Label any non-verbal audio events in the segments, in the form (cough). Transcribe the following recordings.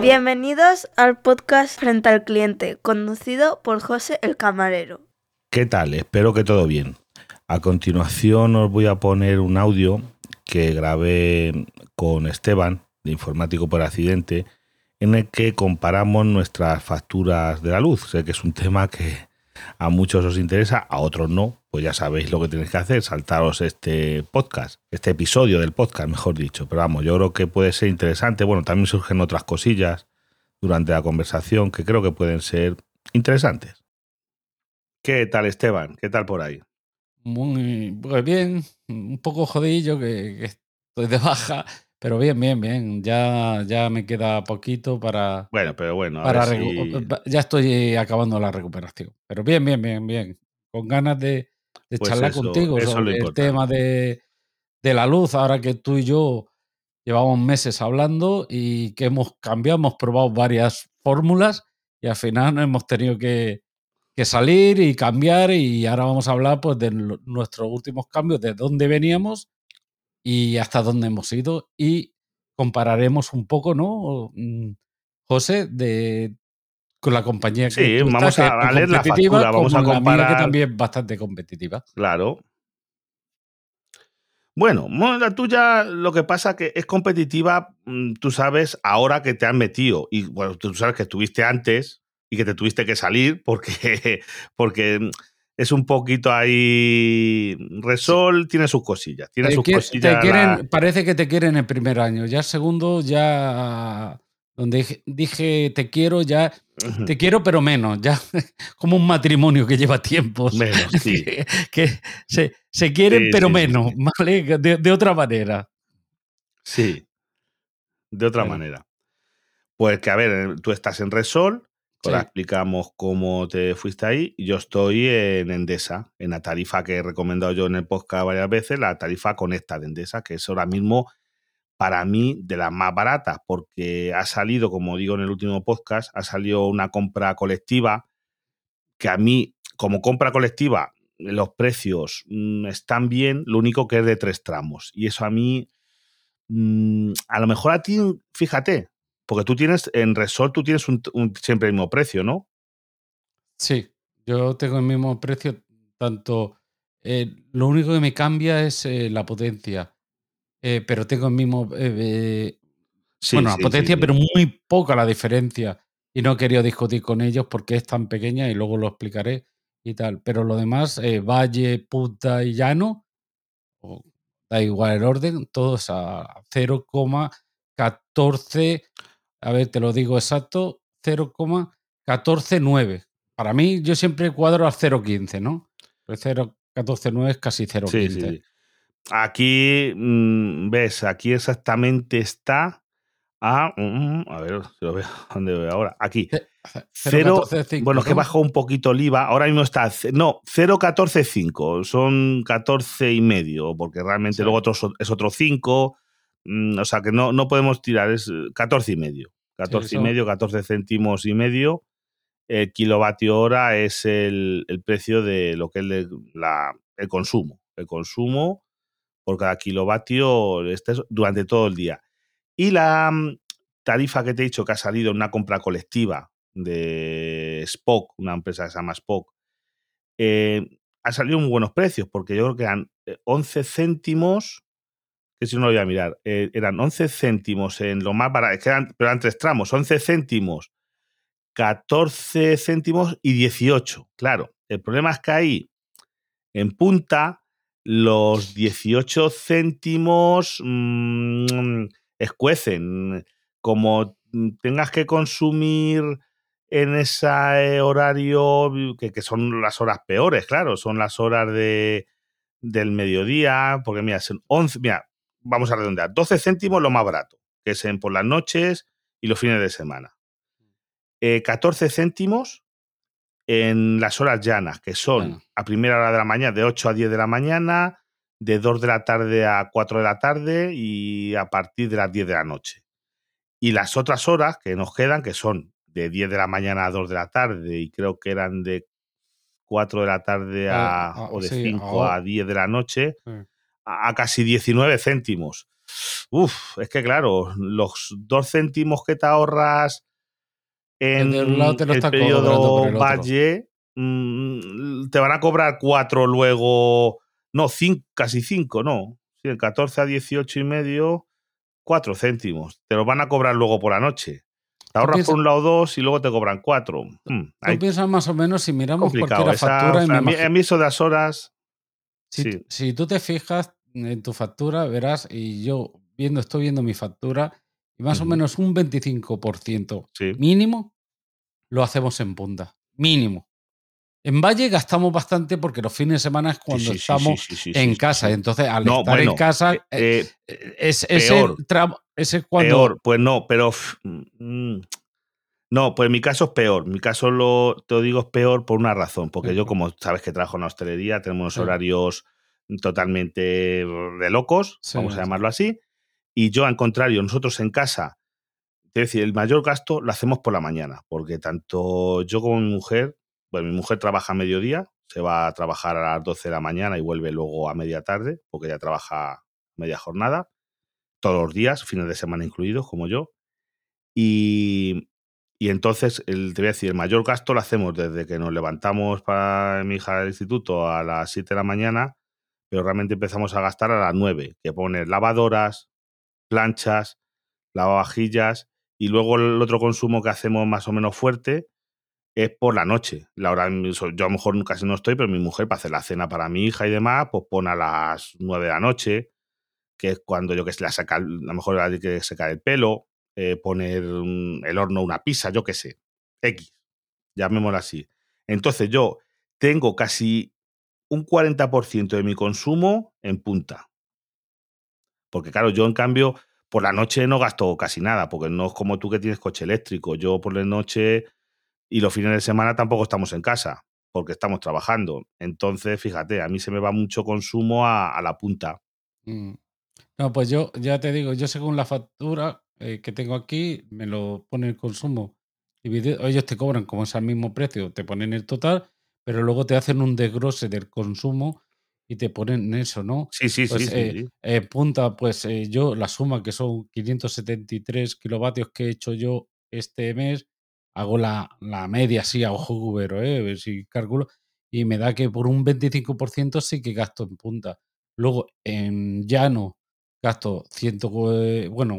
Bienvenidos al podcast Frente al Cliente, conducido por José el Camarero. ¿Qué tal? Espero que todo bien. A continuación os voy a poner un audio que grabé con Esteban, de Informático por Accidente, en el que comparamos nuestras facturas de la luz. Sé que es un tema que a muchos os interesa, a otros no, pues ya sabéis lo que tenéis que hacer, saltaros este podcast, este episodio del podcast, mejor dicho. Pero vamos, yo creo que puede ser interesante. Bueno, también surgen otras cosillas durante la conversación que creo que pueden ser interesantes. ¿Qué tal, Esteban? ¿Qué tal por ahí? Muy pues bien, un poco jodillo que, que estoy de baja, pero bien, bien, bien. Ya, ya me queda poquito para. Bueno, pero bueno, a para ver recu- si- Ya estoy acabando la recuperación. Pero bien, bien, bien, bien. Con ganas de, de Pues charlar eso- contigo eso sobre el tema de, de la luz, ahora que tú y yo llevamos meses hablando y que hemos cambiado, hemos probado varias fórmulas y al final hemos tenido que, que salir y cambiar y ahora vamos a hablar pues de nuestros últimos cambios, de dónde veníamos y hasta dónde hemos ido y compararemos un poco, ¿no? Mm, José, de con la compañía que Sí, tú vamos estás, a- que a leer la factura, vamos a como la comparar- que también es bastante competitiva. Claro. Bueno, la tuya lo que pasa que es competitiva, mm, tú sabes, ahora que te han metido. Y bueno, tú sabes que estuviste antes y que te tuviste que salir porque, (laughs) porque mm, es un poquito ahí. Resol tiene sus cosillas. Tiene Te sus te cosillas. la- quieren- Parece que te quieren el primer año. Ya el segundo, ya donde dije- te quiero, ya te quiero, pero menos. Ya (laughs) como un matrimonio que lleva tiempo. Menos, sí. (laughs) que, que se, se quieren, Sí, pero sí, menos. (laughs) ¿vale? De, de otra manera. Sí. De otra Bueno. manera. Pues que, a ver, tú estás en Resol, ahora explicamos cómo te fuiste ahí. Yo estoy en Endesa, en la tarifa que he recomendado yo en el podcast varias veces, la tarifa Conecta de Endesa, que es ahora mismo para mí de las más baratas, porque ha salido, como digo en el último podcast, ha salido una compra colectiva que a mí, como compra colectiva, los precios mm, están bien, lo único que es de tres tramos. Y eso a mí, mm, a lo mejor a ti, fíjate, porque tú tienes, en Resort tú tienes un, un- siempre el mismo precio, ¿no? Sí, yo tengo el mismo precio, tanto. eh, lo único que me cambia es eh, la potencia. eh, pero tengo el mismo. Sí, bueno, sí, la potencia, sí, pero muy poca la diferencia. Y no he querido discutir con ellos porque es tan pequeña y luego lo explicaré y tal. Pero lo demás, valle, punta y llano, da igual el orden, todos a 0,14. A ver, te lo digo exacto, 0,149. Para mí, yo siempre cuadro a 0,15, ¿no? Pues 0,149 es casi 0,15. Sí, sí. Aquí, mm, ves, aquí exactamente está a. mm, a ver, si lo veo, (laughs) ¿dónde veo ahora? Aquí. Cero, 0,145, bueno, es que bajó un poquito el IVA. Ahora mismo está. No, 0,145. Son 14 y medio, porque realmente Sí. luego otro es otro 5. O sea que no, no podemos tirar, es eh, 14 y medio. 14 y medio, 14 céntimos y medio. El kilovatio hora es el, el precio de lo que es la- el consumo. El consumo por cada kilovatio este es durante todo el día. Y la mm, tarifa que te he dicho que ha salido en una compra colectiva de Spock, una empresa que se llama Spock, eh, ha salido en buenos precios, porque yo creo que eran eh, 11 céntimos, que si no lo voy a mirar, eh, eran 11 céntimos en lo más barato, pero eran tres tramos, 11 céntimos, 14 céntimos y 18. Claro, el problema es que ahí, en punta, los 18 céntimos mm, escuecen. Como tengas que consumir en ese horario, que, que son las horas peores, claro, son las horas de, del mediodía, porque mira, son 11, mira, vamos a redondear, 12 céntimos lo más barato, que es en por las noches y los fines de semana. Eh, 14 céntimos en las horas llanas, que son Llana. a primera hora de la mañana, de 8 a 10 de la mañana, de 2 de la tarde a 4 de la tarde y a partir de las 10 de la noche. Y las otras horas que nos quedan, que son de 10 de la mañana a 2 de la tarde y creo que eran de 4 de la tarde a, Ah, ah, o de sí, 5 ah, a 10 de la noche, Sí. A, casi 19 céntimos. Uf, es que claro, los dos céntimos que te ahorras en lado te lo el está cobrando periodo el valle, mm, te van a cobrar cuatro luego. No, cinco, casi cinco, no. Sí, el 14 a 18 y medio, cuatro céntimos. Te los van a cobrar luego por la noche. Te ahorras piensas- por un lado dos y luego te cobran cuatro. Mm, Tú piensas más o menos si miramos complicado. cualquier Esa- factura y me a, mí, imagino- a mí eso de las horas. Si, Sí. si tú te fijas en tu factura, verás, y yo viendo, estoy viendo mi factura, y más o menos un 25% Sí. mínimo lo hacemos en punta. Mínimo. En Valle gastamos bastante porque los fines de semana es cuando sí, sí, estamos en casa. Entonces, al No, estar bueno, en casa, eh, eh, eh, es, ese peor. tramo, ese cuando. Peor, pues no, pero. mm, No, pues en mi caso es peor. Mi caso lo, te lo digo es peor por una razón. Porque yo, como sabes que trabajo en la hostelería, tenemos unos horarios totalmente de locos, Sí, vamos a llamarlo así. Y yo, al contrario, nosotros en casa, es decir, el mayor gasto lo hacemos por la mañana. Porque tanto yo como mi mujer, bueno, mi mujer trabaja a mediodía, se va a trabajar a las 12 de la mañana y vuelve luego a media tarde, porque ella trabaja media jornada, todos los días, fines de semana incluidos, como yo. Y, y entonces, el, te voy a decir, el mayor gasto lo hacemos desde que nos levantamos para mi hija del instituto a las 7 de la mañana, pero realmente empezamos a gastar a las 9, que poner lavadoras, planchas, lavavajillas, y luego el otro consumo que hacemos más o menos fuerte es por la noche. La hora, yo a lo mejor casi no estoy, pero mi mujer para hacer la cena para mi hija y demás, pues pone a las 9 de la noche, que es cuando yo que sé, la saca, a lo mejor hay que secar el pelo, eh, poner el horno una pizza, yo qué sé, X, llamémoslo así. Entonces yo tengo casi un 40% de mi consumo en punta. Porque claro, yo en cambio por la noche no gasto casi nada, porque no es como tú que tienes coche eléctrico. Yo por la noche y los fines de semana tampoco estamos en casa, porque estamos trabajando. Entonces, fíjate, a mí se me va mucho consumo a, la punta. Mm. No, pues yo ya te digo, yo según la factura eh, que tengo aquí, me lo pone el consumo. Ellos te cobran como es al mismo precio, te ponen el total, pero luego te hacen un desglose del consumo y te ponen eso, ¿no? Sí, sí, Pues sí, sí, eh, sí. eh, punta, pues eh, yo la suma que son 573 kilovatios que he hecho yo este mes, hago la, la media así a ojo cubero, ¿eh? A ver si cálculo, y me da que por un 25% sí que gasto en punta. Luego en llano gasto 100, eh, bueno,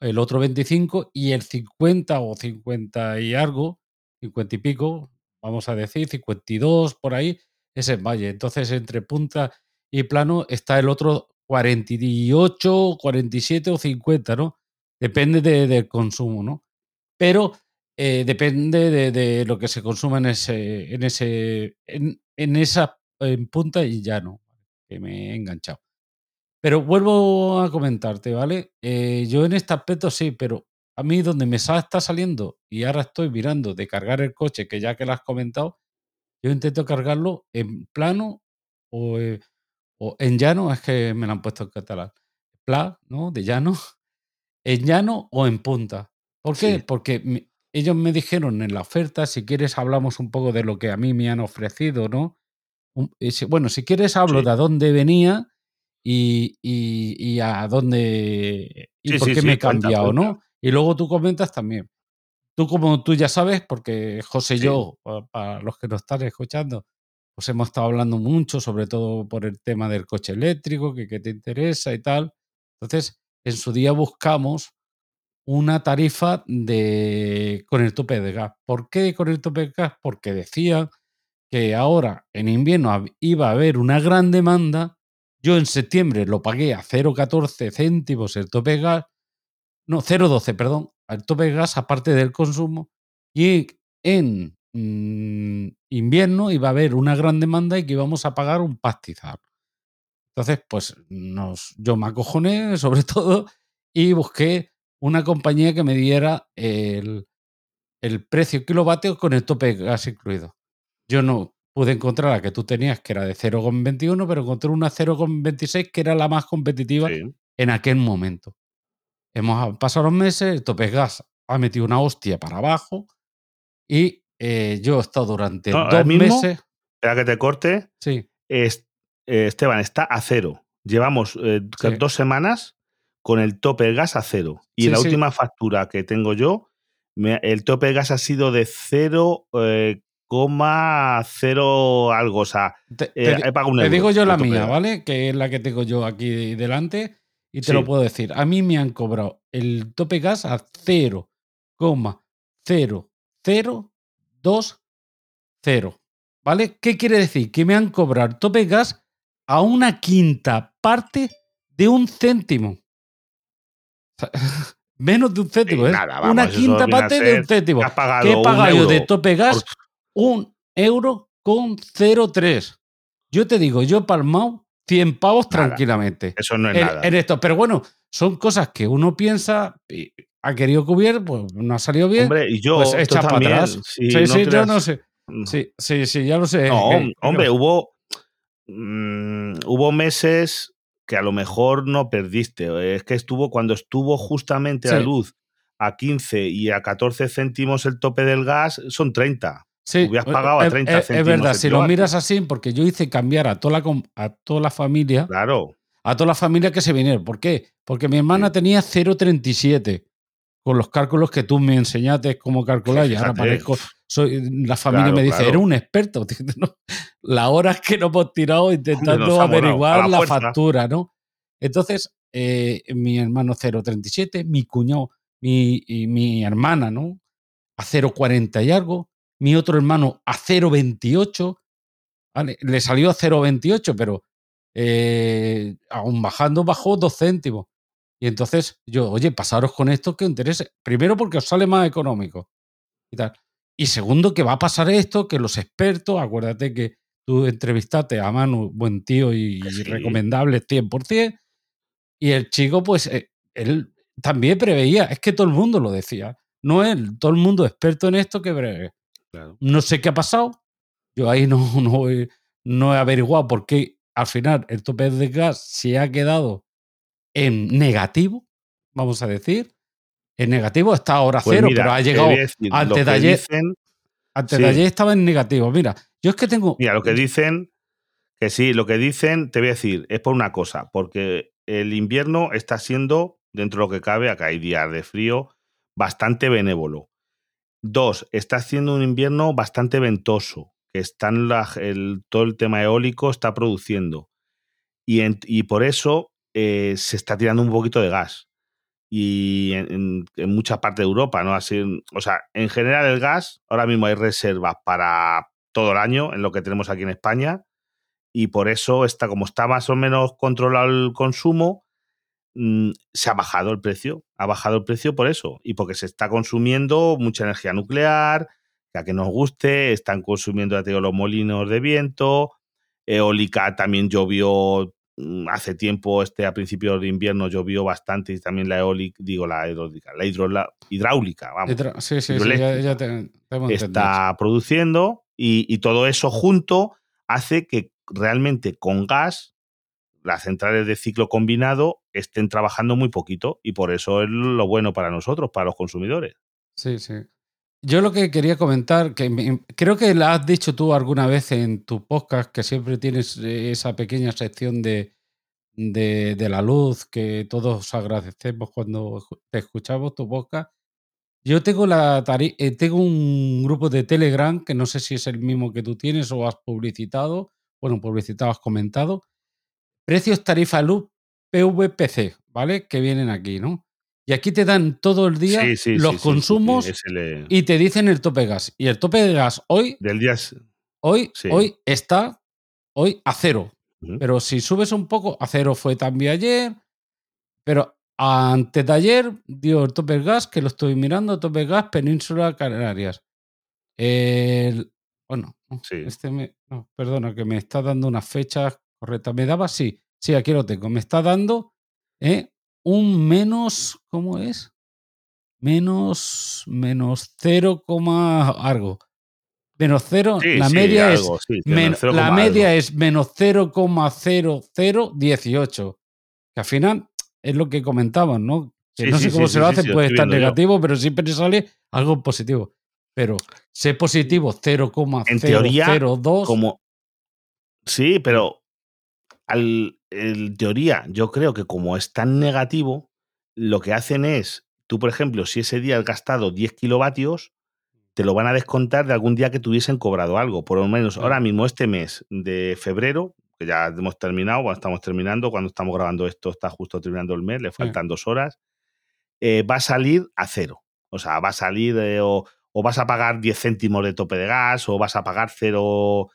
el otro 25 y el 50 o 50 y algo, 50 y pico, vamos a decir, 52 por ahí, es en valle. Entonces entre punta y plano está el otro 48, 47 o 50, ¿no? Depende de- del consumo, ¿no? Pero eh, depende de, de lo que se consuma en ese, en ese, en, en esa en punta y llano, que me he enganchado. Pero vuelvo a comentarte, ¿vale? Eh, yo en este aspecto sí, pero a mí donde me está saliendo y ahora estoy mirando de cargar el coche, que ya que lo has comentado, yo intento cargarlo en plano o, eh, o en llano, es que me lo han puesto en catalán. Pla, ¿no? De llano. (laughs) En llano o en punta. ¿Por qué? Sí. Porque me- ellos me dijeron en la oferta, si quieres hablamos un poco de lo que a mí me han ofrecido, ¿no? Un- si- bueno, si quieres hablo Sí. de a dónde venía y, y- y a dónde y Sí, por qué me he cambiado, cuenta. ¿no? Y luego tú comentas también. Tú como tú ya sabes, porque José y Sí. yo, pa- para los que nos están escuchando, pues hemos estado hablando mucho, sobre todo por el tema del coche eléctrico, que, que te interesa y tal. Entonces, en su día buscamos una tarifa de con el tope de gas. ¿Por qué con el tope de gas? Porque decían que ahora en invierno iba a haber una gran demanda. Yo en septiembre lo pagué a 0,14 céntimos el tope de gas. No, 0,12, perdón, al tope de gas aparte del consumo. Y en mm, invierno iba a haber una gran demanda y que íbamos a pagar un pastizal. Entonces, pues nos, yo me acojoné (laughs) sobre todo y busqué una compañía que me diera el, el precio kilovatio con el tope de gas incluido. Yo no pude encontrar la que tú tenías, que era de 0,21, pero encontré una 0,26 que era la más competitiva Sí. en aquel momento. Hemos pasado los meses, el tope de gas ha metido una hostia para abajo y eh, yo he estado durante No, dos mismo- meses. Espera que te corte. Sí, Es- eh, Esteban, está a cero. Llevamos eh, Sí. dos semanas con el tope gas a cero. Y Sí, la sí. última factura que tengo yo, me- el tope gas ha sido de 0,0 algo. O sea, Te, te- he pagado un te euro digo yo la mía, gas. ¿vale? Que es la que tengo yo aquí delante y te Sí. lo puedo decir. A mí me han cobrado el tope gas a 0,00220. ¿Vale? ¿Qué quiere decir? Que me han cobrado el tope gas a una quinta parte de un céntimo. (laughs) Menos de un céntimo, ¿eh? nada, vamos, una quinta parte de un céntimo. que has pagado ¿Qué he pagado yo de tope gas? por- un euro con 0,3. Yo te digo, yo he palmado 100 pavos Nada. tranquilamente Eso no es en, nada. en esto. Pero bueno, son cosas que uno piensa, y ha querido cubrir, pues no ha salido bien. Hombre, y yo pues echa para también, atrás. si sí, no sí, yo no sé. Sí, sí, sí, ya lo sé. No, Eh, hombre, hubo, mm, hubo meses que a lo mejor no perdiste. Es que estuvo cuando estuvo justamente la Sí. luz a 15 y a 14 céntimos el tope del gas, son 30. Sí, hubieras pagado a es- 30 es- Es verdad, si lo miras así, porque yo hice cambiar a toda la, a toda la familia, Claro. a toda la familia que se vinieron. ¿Por qué? Porque mi hermana Sí. tenía 0,37 con los cálculos que tú me enseñaste cómo calcular y ahora parezco, soy, la familia Claro, me dice, claro. eres un experto. (laughs) ¿no? Las horas que nos hemos tirado intentando nos averiguar a la la, factura, ¿no? Entonces, eh, mi hermano 0,37, mi cuñado mi, y mi hermana, ¿no? A 0,40 y algo, mi otro hermano a 0,28, ¿vale? Le salió a 0,28, pero eh, aún bajando bajó dos céntimos. Y entonces yo, oye, pasaros con esto que os interese. Primero porque os sale más económico. Y, tal. y segundo que va a pasar esto, que los expertos, acuérdate que tú entrevistaste a Manu, buen tío y, sí. recomendable 100%, y el chico, pues, eh, él también preveía, es que todo el mundo lo decía, no él, todo el mundo experto en esto que prevé. Claro. No sé qué ha pasado. Yo ahí no, (laughs) no, he, no he averiguado por qué al final el tope de gas se ha quedado en negativo, vamos a decir. En negativo está ahora Pues cero, mira, pero ha llegado. decir, antes de ayer- dicen- Antes sí. de ayer estaba en negativo. Mira, yo es que tengo. Mira, lo que dicen, que sí, lo que dicen, te voy a decir, es por una cosa, porque el invierno está siendo, dentro de lo que cabe, acá hay días de frío, bastante benévolo. Dos, está haciendo un invierno bastante ventoso, que están el, todo el tema eólico está produciendo. Y, en- y por eso eh, se está tirando un poquito de gas. Y en, en- en mucha parte de Europa, ¿no? Así, o sea, en general el gas, ahora mismo hay reservas para todo el año, en lo que tenemos aquí en España, y por eso está, como está más o menos controlado el consumo, mm, se ha bajado el precio. Ha bajado el precio por eso. Y porque se está consumiendo mucha energía nuclear, ya que nos guste, están consumiendo, ya te digo, los molinos de viento, eólica también llovió mm, hace tiempo, este a principios de invierno llovió bastante y también la eólica, digo la eólica, la hidráulica, vamos Detrás- Sí, sí, sí, ya, ya te, te está produciendo y, y todo eso junto hace que realmente con gas las centrales de ciclo combinado estén trabajando muy poquito y por eso es lo bueno para nosotros, para los consumidores. Sí, sí. Yo lo que quería comentar, que creo que la has dicho tú alguna vez en tu podcast, que siempre tienes eh, esa pequeña sección de, de, la luz, que todos agradecemos cuando te escuchamos tu podcast. Yo tengo, la eh, tengo un grupo de Telegram, que no sé si es el mismo que tú tienes o has publicitado, bueno, publicitado, has comentado. Precios tarifa luz PVPC, ¿vale? Que vienen aquí, ¿no? Y aquí te dan todo el día Sí, sí, sí, los sí, consumos le- y te dicen el tope de gas. Y el tope de gas hoy, del día hoy, hoy está hoy a cero. Pero si subes un poco, a cero fue también ayer. Pero antes de ayer dio el tope de gas, que lo estoy mirando, tope de gas, Península Canarias. El, bueno, este me, no, perdona, que me está dando unas fechas ¿Me daba? Sí, sí, aquí lo tengo. Me está dando eh, un menos, ¿cómo es? Menos, menos 0, coma algo. Menos 0, Sí, la sí, media es sí, Men- menos la media algo. es menos 0,0018. Que al final es lo que comentaban, ¿no? Que no sé cómo se lo hacen, puede estar viendo yo. negativo, pero siempre sale algo positivo. Pero ser positivo 0,002. como sí pero al en teoría yo creo que como es tan negativo lo que hacen es, tú, por ejemplo, si ese día has gastado 10 kilovatios, te lo van a descontar de algún día que tuviesen cobrado algo. Por lo menos ahora mismo, este mes de febrero, que ya hemos terminado, bueno, estamos terminando, cuando estamos grabando esto está justo terminando el mes, le faltan dos horas, eh, va a salir a cero. O sea, va a salir eh, o, o, vas a pagar 10 céntimos de tope de gas o vas a pagar cero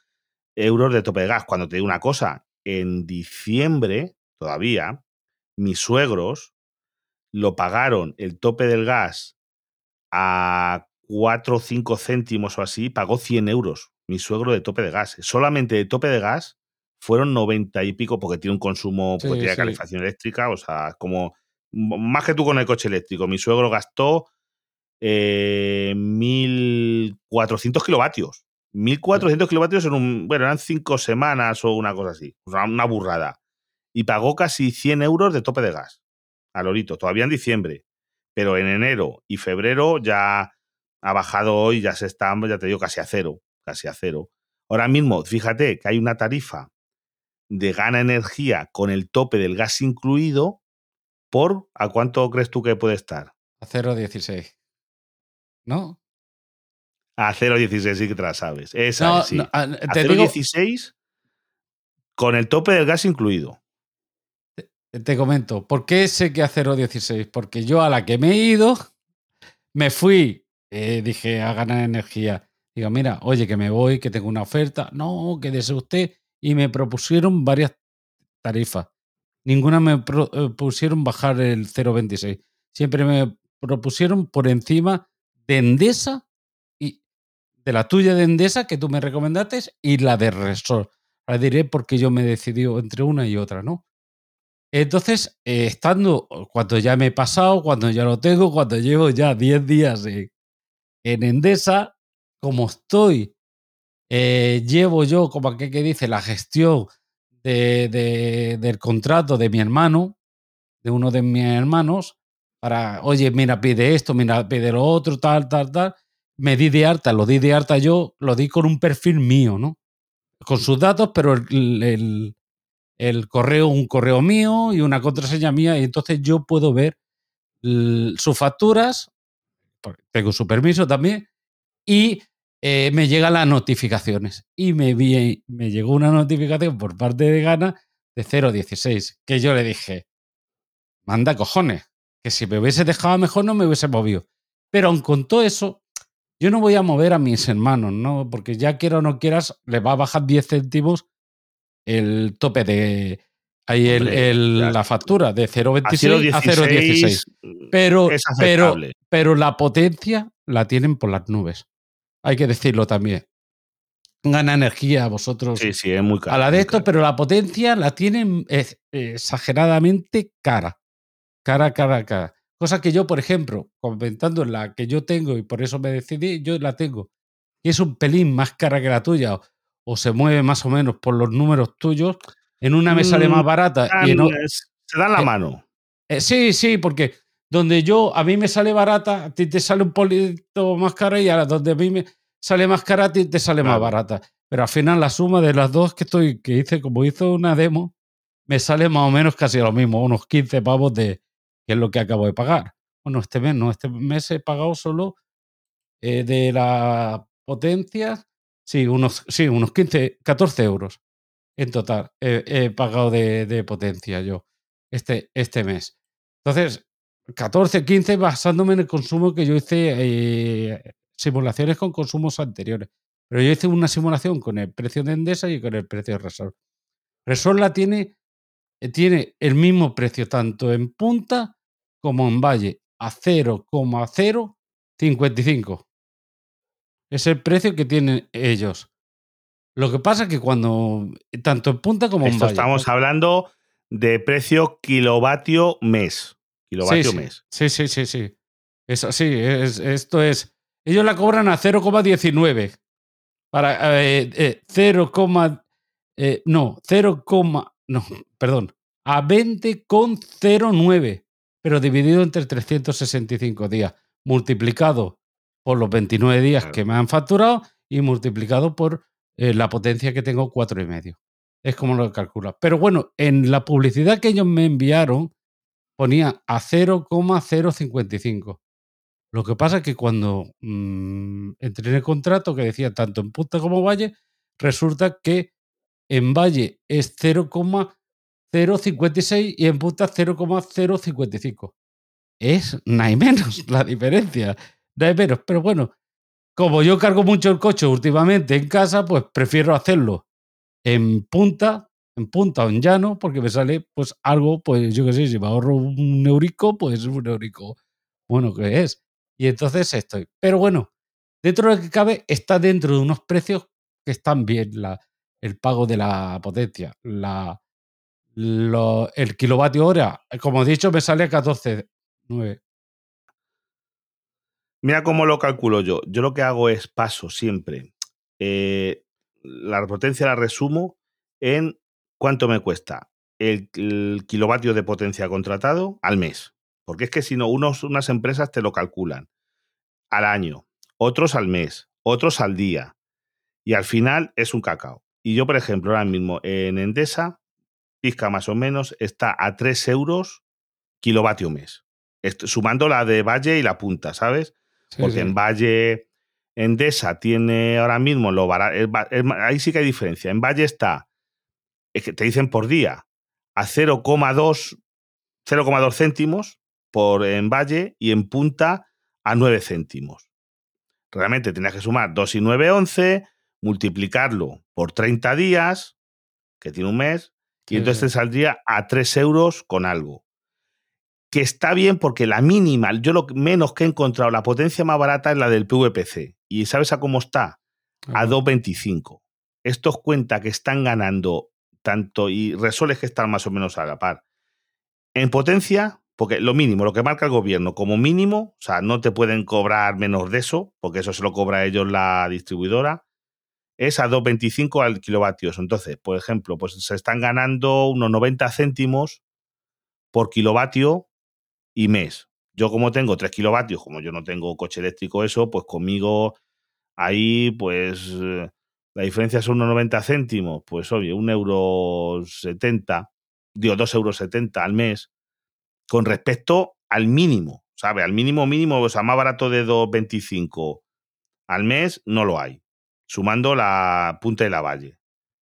euros de tope de gas. Cuando te digo una cosa, en diciembre todavía, mis suegros lo pagaron el tope del gas a 4 o 5 céntimos o así, pagó 100 euros mi suegro de tope de gas. Solamente de tope de gas fueron 90 y pico porque tiene un consumo, porque Sí, tiene sí. calefacción eléctrica, o sea, como más que tú con el coche eléctrico. Mi suegro gastó eh, 1.400 kilovatios. 1.400 kilovatios en un, bueno, eran cinco semanas o una cosa así, una burrada. Y pagó casi 100 euros de tope de gas a Lorito, todavía en diciembre. Pero en enero y febrero ya ha bajado hoy, ya se está, ya te digo, casi a cero, casi a cero. Ahora mismo, fíjate que hay una tarifa de gana energía con el tope del gas incluido por, ¿a cuánto crees tú que puede estar? A 0,16. ¿No? A 0,16 sí que te la sabes. Esa No, es, sí. no, a- a te digo, 0,16 con el tope del gas incluido. te comento, ¿por qué sé que a 0,16? Porque yo a la que me he ido, me fui, eh, dije a ganar energía. Digo, mira, oye, que me voy, que tengo una oferta. No, que desee usted. Y me propusieron varias tarifas. Ninguna me propusieron bajar el 0,26. Siempre me propusieron por encima de Endesa de la tuya de Endesa que tú me recomendaste y la de Resort. Ahora diré porque yo me he decidido entre una y otra, ¿no? Entonces, eh, estando, cuando ya me he pasado, cuando ya lo tengo, cuando llevo ya 10 días en, en Endesa, como estoy, eh, llevo yo, como aquel que dice, la gestión de, del contrato de mi hermano, de uno de mis hermanos, para, oye, mira, pide esto, mira, pide lo otro, tal, tal, tal. Me di de alta, lo di de alta yo, lo di con un perfil mío, ¿no? Con sus datos, pero el, el, el correo, un correo mío y una contraseña mía, y entonces yo puedo ver sus facturas, tengo su permiso también, y eh, me llegan las notificaciones. Y me, vi, me llegó una notificación por parte de Gana de 016, que yo le dije, manda cojones, que si me hubiese dejado mejor no me hubiese movido. Pero aun con todo eso, yo no voy a mover a mis hermanos, ¿no? Porque ya quiera o no quieras, le va a bajar 10 céntimos el tope de... Ahí el, el- la factura de A 0,26 a 0,16. 0,16 Pero, pero, pero la potencia la tienen por las nubes. Hay que decirlo también. Gana energía a vosotros Sí, sí, es muy caro. a la de esto, caro. pero la potencia la tienen exageradamente cara. Cara, cara, cara. Cosa que yo, por ejemplo, comentando en la que yo tengo y por eso me decidí, yo la tengo. Y es un pelín más cara que la tuya o, o se mueve más o menos por los números tuyos. En una me sale más Mm, barata y en se dan la eh, mano. eh, sí, sí, porque donde yo, a mí me sale barata, a ti te sale un poquito más cara y a donde a mí me sale más cara, a ti te sale más barata. Pero al final la suma de las dos que estoy, que hice, como hizo una demo, me sale más o menos casi lo mismo, unos 15 pavos de es lo que acabo de pagar. Bueno, este mes no, este mes he pagado solo eh, de la potencia, sí, unos, sí, unos 15, 14 euros en total he, pagado de, de potencia yo este, este mes. Entonces, 14, 15 basándome en el consumo que yo hice, eh, simulaciones con consumos anteriores. Pero yo hice una simulación con el precio de Endesa y con el precio de Resort. Resort la tiene, tiene el mismo precio tanto en punta como en valle, a 0,055. Es el precio que tienen ellos. Lo que pasa es que cuando, tanto en punta como en Esto valle. estamos hablando de precio kilovatio mes. Kilovatio sí. mes. Sí, sí, sí, sí. Es así, es, esto es. Ellos la cobran a 0,19. Para eh, eh, 0, eh, no, 0, no, (laughs) perdón, a 20,09, pero dividido entre 365 días, multiplicado por los 29 días Claro. que me han facturado y multiplicado por eh, la potencia que tengo, cuatro y medio. Es como lo calcula. Pero bueno, en la publicidad que ellos me enviaron, ponía a 0,055. Lo que pasa es que cuando mm, entré en el contrato que decía tanto en punta como valle, resulta que en valle es 0,056 y en punta 0,055. Es nada menos (laughs) la diferencia. Nada menos. Pero bueno, como yo cargo mucho el coche últimamente en casa, pues prefiero hacerlo en punta, en punta o en llano, porque me sale pues algo, pues yo qué sé, si me ahorro un eurico, pues un eurico bueno que es. Y entonces estoy. Pero bueno, dentro de lo que cabe, está dentro de unos precios que están bien. La, el pago de la potencia, la, el kilovatio hora, como he dicho, me sale a 14,9. Mira cómo lo calculo yo. Yo lo que hago es paso siempre. Eh, la potencia la resumo en cuánto me cuesta el, el, kilovatio de potencia contratado al mes. Porque es que si no, unos, unas empresas te lo calculan al año, otros al mes, otros al día. Y al final es un cacao. Y yo, por ejemplo, ahora mismo en Endesa, Pizca más o menos, está a 3 euros kilovatio mes. Sumando la de Valle y la punta, ¿sabes? Sí, Porque sí. en Valle, Endesa tiene ahora mismo lo barato. Ahí sí que hay diferencia. En Valle está, es que te dicen por día, a 0,2 0,2 céntimos por en Valle y en punta a 9 céntimos. Realmente tenías que sumar 2 y 9, 11, multiplicarlo por 30 días, que tiene un mes, y entonces te saldría a 3 euros con algo. Que está bien porque la mínima, yo lo menos que he encontrado, la potencia más barata es la del PVPC. ¿Y sabes a cómo está? A 2,25. Estos cuenta que están ganando tanto y resoles que están más o menos a la par. En potencia, porque lo mínimo, lo que marca el gobierno como mínimo, o sea, no te pueden cobrar menos de eso, porque eso se lo cobra a ellos la distribuidora, es a 2,25 al kilovatios. Entonces, por ejemplo, pues se están ganando unos 90 céntimos por kilovatio y mes. Yo como tengo 3 kilovatios, como yo no tengo coche eléctrico eso, pues conmigo ahí pues la diferencia son unos 90 céntimos, pues obvio, un euro 70, digo 2 euros 70 al mes con respecto al mínimo, ¿sabe? Al mínimo mínimo, o sea, más barato de 2,25 al mes no lo hay, sumando la punta de la valle.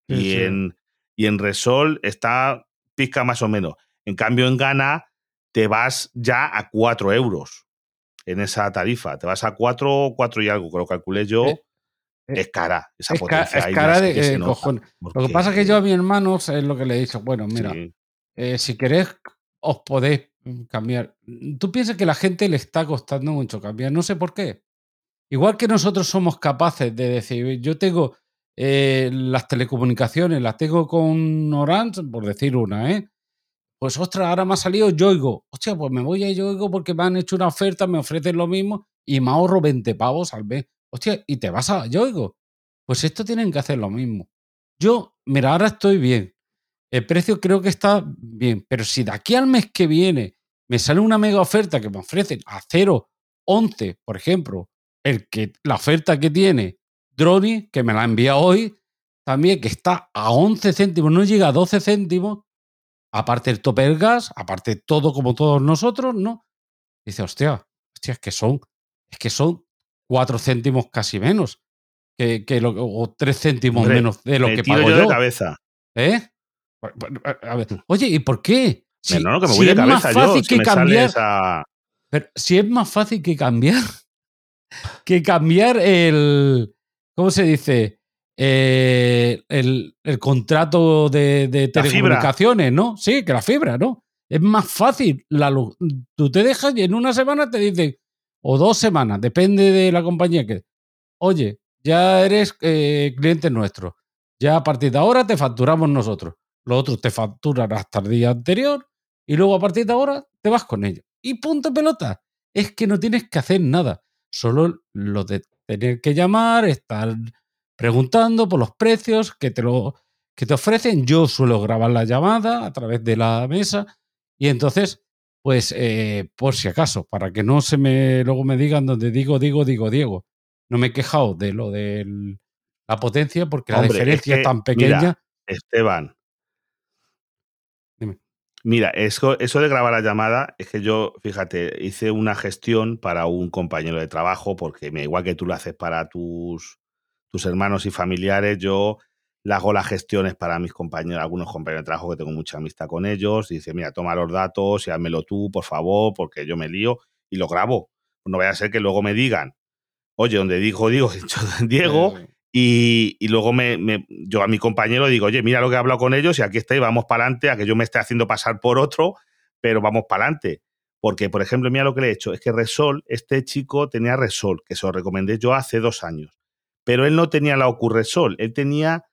Sí, y, sí. En, y en Resol está pizca más o menos. En cambio, en Ghana te vas ya a 4 euros en esa tarifa. Te vas a 4, 4 y algo, que lo calculé yo. Eh, es cara esa es potencia. Ca es cara de eh, cojones. Lo que pasa es que yo a mi hermano es lo que le he dicho. Bueno, mira, sí. eh, si querés, os podéis cambiar. Tú piensas que la gente le está costando mucho cambiar. No sé por qué. Igual que nosotros somos capaces de decir, yo tengo eh, las telecomunicaciones, las tengo con Orange, por decir una, ¿eh? Pues ostras, ahora me ha salido Yoigo. Hostia, pues me voy a Yoigo porque me han hecho una oferta, me ofrecen lo mismo y me ahorro 20 pavos al mes. Hostia, y te vas a Yoigo. Pues esto tienen que hacer lo mismo. Yo, mira, ahora estoy bien. El precio creo que está bien, pero si de aquí al mes que viene me sale una mega oferta que me ofrecen a 0,11, por ejemplo, el que, la oferta que tiene Droni, que me la envía hoy, también que está a 11 céntimos, no llega a 12 céntimos, aparte el tope del gas, aparte todo como todos nosotros, ¿no? Dice, hostia, hostia, es que son, es que son 4 céntimos casi menos, que, que lo, o 3 céntimos Hombre, menos de lo que pago yo. yo. de cabeza. ¿Eh? A ver, oye, ¿y por qué? Si, no, no, que me voy si de cabeza es más fácil yo, que si cambiar. Esa... Pero si es más fácil que cambiar. Que cambiar el. ¿Cómo se dice? Eh, el, el, contrato de, de telecomunicaciones, ¿no? Sí, que la fibra, ¿no? Es más fácil la luz. Tú te dejas y en una semana te dicen, o dos semanas, depende de la compañía que. Oye, ya eres eh, cliente nuestro. Ya a partir de ahora te facturamos nosotros. Los otros te facturan hasta el día anterior y luego a partir de ahora te vas con ellos. Y punto pelota. Es que no tienes que hacer nada. Solo lo de tener que llamar, estar preguntando por los precios que te, lo, que te ofrecen. Yo suelo grabar la llamada a través de la mesa y entonces, pues eh, por si acaso, para que no se me luego me digan donde digo, digo, digo, Diego. No me he quejado de lo de la potencia porque Hombre, la diferencia es, que, es tan pequeña. Mira, Esteban. Mira, eso, eso de grabar la llamada es que yo, fíjate, hice una gestión para un compañero de trabajo, porque me, igual que tú lo haces para tus, tus hermanos y familiares, yo le hago las gestiones para mis compañeros, algunos compañeros de trabajo que tengo mucha amistad con ellos. Y dice, mira, toma los datos y házmelo tú, por favor, porque yo me lío y lo grabo. No vaya a ser que luego me digan, oye, donde dijo digo, (laughs) Diego, y, luego me, yo a mi compañero digo, oye, mira lo que he hablado con ellos y aquí está y vamos para adelante, a que yo me esté haciendo pasar por otro, pero vamos para adelante. Porque, por ejemplo, mira lo que le he hecho, es que Resol, este chico tenía Resol, que se lo recomendé yo hace dos años, pero él no tenía la Ocurresol, él tenía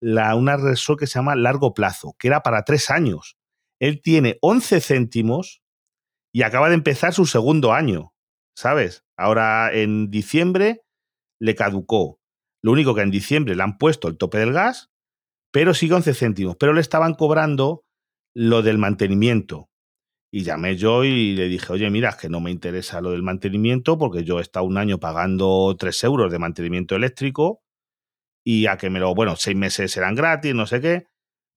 la, una Resol que se llama largo plazo, que era para tres años. Él tiene 11 céntimos y acaba de empezar su segundo año, ¿sabes? Ahora en diciembre le caducó lo único que en diciembre le han puesto el tope del gas, pero sigue 11 céntimos. Pero le estaban cobrando lo del mantenimiento. Y llamé yo y le dije, oye, mira, es que no me interesa lo del mantenimiento porque yo he estado un año pagando 3 euros de mantenimiento eléctrico y a que me lo, bueno, seis meses eran gratis, no sé qué,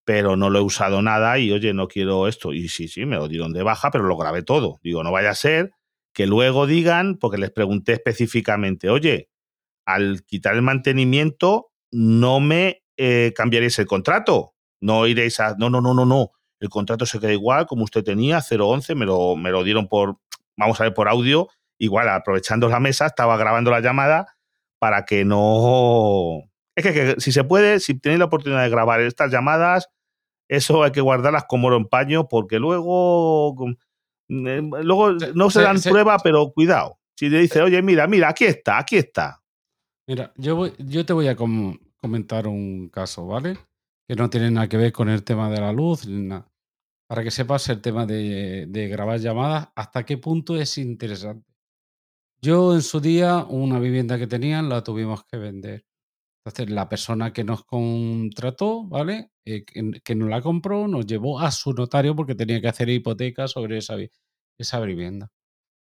pero no lo he usado nada y oye, no quiero esto. Y sí, sí, me lo dieron de baja, pero lo grabé todo. Digo, no vaya a ser que luego digan, porque les pregunté específicamente, oye, al quitar el mantenimiento, no me eh, cambiaréis el contrato. No iréis a. No, no, no, no, no. El contrato se queda igual, como usted tenía, 011, me lo, me lo dieron por. Vamos a ver, por audio. Igual, aprovechando la mesa, estaba grabando la llamada para que no. Es que, que si se puede, si tenéis la oportunidad de grabar estas llamadas, eso hay que guardarlas como oro en paño, porque luego. Eh, luego no se, dan prueba, pero cuidado. Si le dice, oye, mira, mira, aquí está, aquí está. Mira, yo, te voy a com comentar un caso, ¿vale? Que no tiene nada que ver con el tema de la luz, nada. Para que sepas el tema de, de grabar llamadas, hasta qué punto es interesante. Yo en su día, una vivienda que tenían, la tuvimos que vender. Entonces, la persona que nos contrató, ¿vale? Eh, que, que, nos la compró, nos llevó a su notario porque tenía que hacer hipoteca sobre esa, esa vivienda.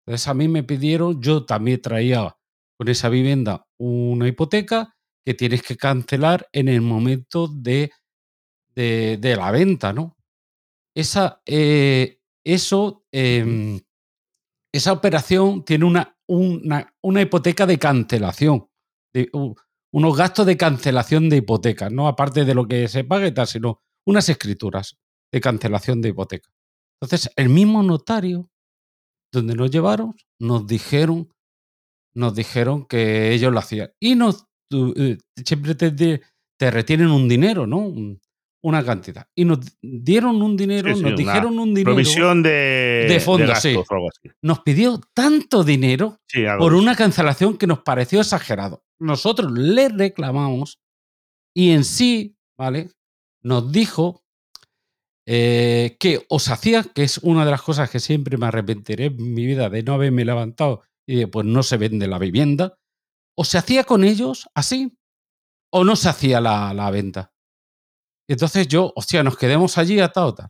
Entonces, a mí me pidieron, yo también traía con esa vivienda una hipoteca que tienes que cancelar en el momento de, de, de la venta, ¿no? Esa, eh, eso, eh, esa operación tiene una, una, una, hipoteca de cancelación, de, uh, unos gastos de cancelación de hipoteca, no aparte de lo que se paga y tal, sino unas escrituras de cancelación de hipoteca. Entonces, el mismo notario donde nos llevaron, nos dijeron nos dijeron que ellos lo hacían. Y nos, eh, siempre te, te, retienen un dinero, ¿no? Una cantidad. Y nos dieron un dinero, sí, sí, nos dijeron un dinero. Provisión de, de fondo, de gastos, sí. Nos pidió tanto dinero por una cancelación que nos pareció exagerado. Nosotros le reclamamos y en sí, ¿vale? Nos dijo eh, que os hacía, que es una de las cosas que siempre me arrepentiré en mi vida de no haberme levantado y pues no se vende la vivienda. O se hacía con ellos así, o no se hacía la, la venta. Entonces yo, hostia, nos quedemos allí atados tal.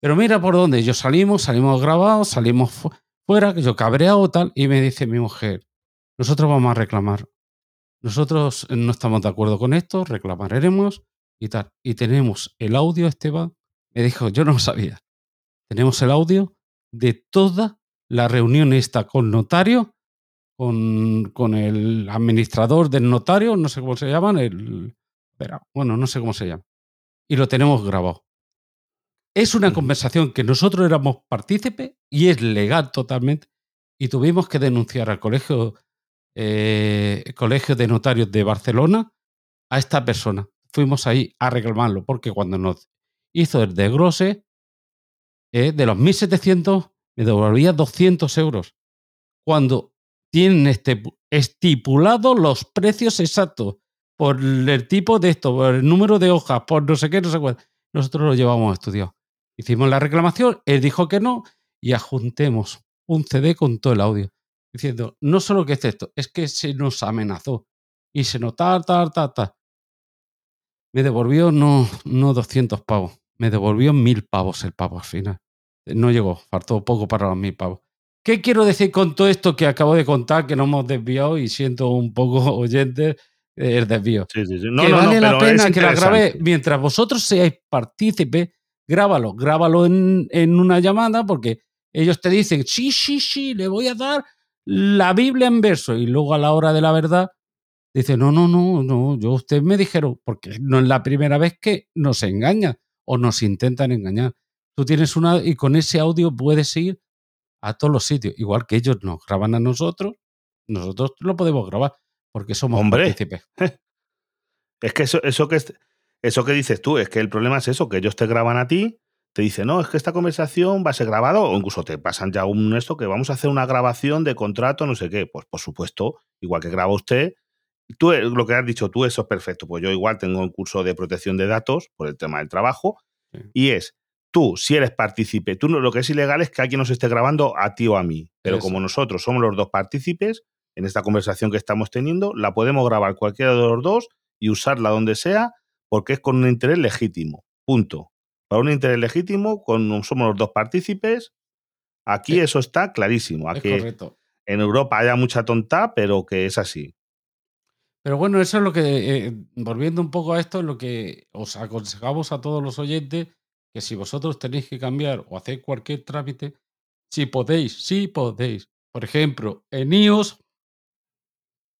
Pero mira por dónde, yo salimos, salimos grabados, salimos fu fuera, yo cabreado tal, y me dice mi mujer, nosotros vamos a reclamar. Nosotros no estamos de acuerdo con esto, reclamaremos y tal. Y tenemos el audio, Esteban, me dijo, yo no lo sabía. Tenemos el audio de toda la reunión está con notario, con, con, el administrador del notario, no sé cómo se llaman, el, bueno, no sé cómo se llama. Y lo tenemos grabado. Es una conversación que nosotros éramos partícipes y es legal totalmente. Y tuvimos que denunciar al colegio, eh, colegio de Notarios de Barcelona a esta persona. Fuimos ahí a reclamarlo porque cuando nos hizo el desglose eh, de los 1.700 me devolvía 200 euros. Cuando tienen este, estipulados los precios exactos por el tipo de esto, por el número de hojas, por no sé qué, no sé cuál. Nosotros lo llevamos a estudiar. Hicimos la reclamación, él dijo que no y adjuntemos un CD con todo el audio. Diciendo, no solo que es esto, es que se nos amenazó y se nos tal, tal, tal, tal. Me devolvió no, no 200 pavos, me devolvió mil pavos el pavo al final. No llegó, faltó poco para los mil pavos. ¿Qué quiero decir con todo esto que acabo de contar, que no hemos desviado y siento un poco (laughs) oyente el desvío? Sí, sí, sí. No, que no, vale no, la pena que la grabe mientras vosotros seáis partícipes grábalo, grábalo en, en una llamada porque ellos te dicen, sí, sí, sí, le voy a dar la Biblia en verso y luego a la hora de la verdad dice, no, no, no, no, yo ustedes me dijeron, porque no es la primera vez que nos engañan o nos intentan engañar. Tú tienes una y con ese audio puedes ir a todos los sitios, igual que ellos nos graban a nosotros, nosotros lo podemos grabar porque somos Hombre. partícipes. (laughs) Es que eso, eso que es- eso que dices tú, es que el problema es eso, que ellos te graban a ti, te dicen, no, es que esta conversación va a ser grabada, o incluso te pasan ya un esto que vamos a hacer una grabación de contrato, no sé qué. Pues por supuesto, igual que graba usted, tú eh, lo que has dicho tú, eso es perfecto. Pues yo igual tengo un curso de protección de datos por el tema del trabajo, Sí. y es tú, si eres partícipe, tú lo que es ilegal es que alguien nos esté grabando a ti o a mí. Pero Eso. como nosotros somos los dos partícipes, en esta conversación que estamos teniendo, la podemos grabar cualquiera de los dos y usarla donde sea, porque es con un interés legítimo. Punto. Para un interés legítimo, con, somos los dos partícipes. Aquí Sí. eso está clarísimo. Es correcto. en Europa haya mucha tonta, pero que es así. Pero bueno, eso es lo que, eh, volviendo un poco a esto, es lo que os aconsejamos a todos los oyentes, que si vosotros tenéis que cambiar o hacer cualquier trámite, si podéis, si podéis. Por ejemplo, en iOS,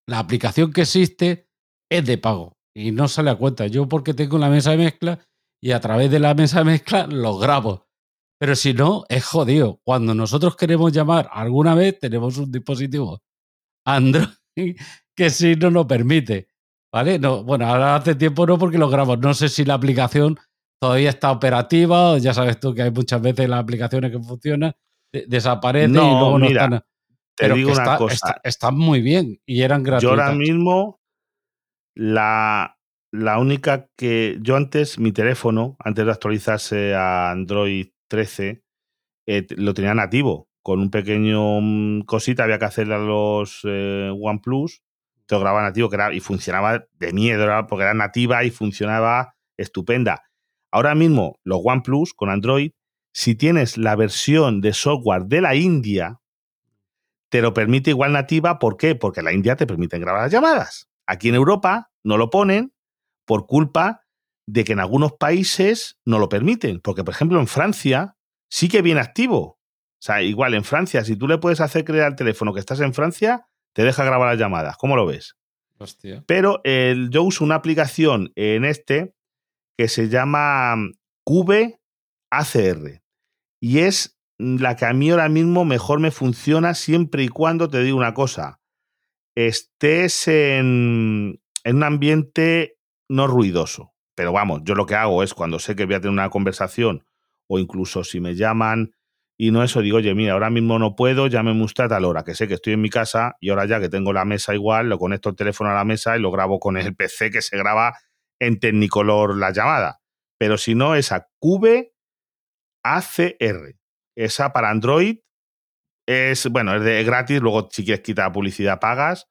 la aplicación que existe es de pago y no sale a cuenta. Yo porque tengo la mesa de mezcla y a través de la mesa de mezcla (laughs) lo grabo. Pero si no, es jodido. Cuando nosotros queremos llamar alguna vez, tenemos un dispositivo Android (laughs) que sí nos lo permite. ¿Vale? No, bueno, ahora hace tiempo no porque lo grabo. No sé si la aplicación todavía está operativa. Ya sabes tú que hay muchas veces las aplicaciones que funcionan, de- desaparecen y luego no mira, están. Te Pero digo una está- cosa. está- están muy bien y eran Yo gratuitas. ahora mismo, la, la única que. Yo antes, mi teléfono, antes de actualizarse a Android 13, eh, lo tenía nativo. Con un pequeño mm, cosita había que hacerle a los eh, OnePlus. Te lo grababa nativo que era, y funcionaba de miedo, porque era nativa y funcionaba estupenda. Ahora mismo, los OnePlus con Android, si tienes la versión de software de la India, te lo permite igual nativa. ¿Por qué? Porque la India te permiten grabar las llamadas. Aquí en Europa no lo ponen por culpa de que en algunos países no lo permiten. Porque, por ejemplo, en Francia sí que viene activo. O sea, igual en Francia, si tú le puedes hacer creer al teléfono que estás en Francia, te deja grabar las llamadas. ¿Cómo lo ves? Hostia. Pero el- yo uso una aplicación en este que se llama Cube ACR. Y es la que a mí ahora mismo mejor me funciona siempre y cuando te digo una cosa. Estés en, en un ambiente no ruidoso. Pero vamos, yo lo que hago es cuando sé que voy a tener una conversación o incluso si me llaman y no eso, digo, oye, mira, ahora mismo no puedo, llámeme usted a tal hora, que sé que estoy en mi casa y ahora ya que tengo la mesa igual, lo conecto el teléfono a la mesa y lo grabo con el (laughs) PC que se graba en Technicolor la llamada. Pero si no, esa Cube ACR. Esa para Android es, bueno, es de es gratis, luego si quieres quitar publicidad pagas,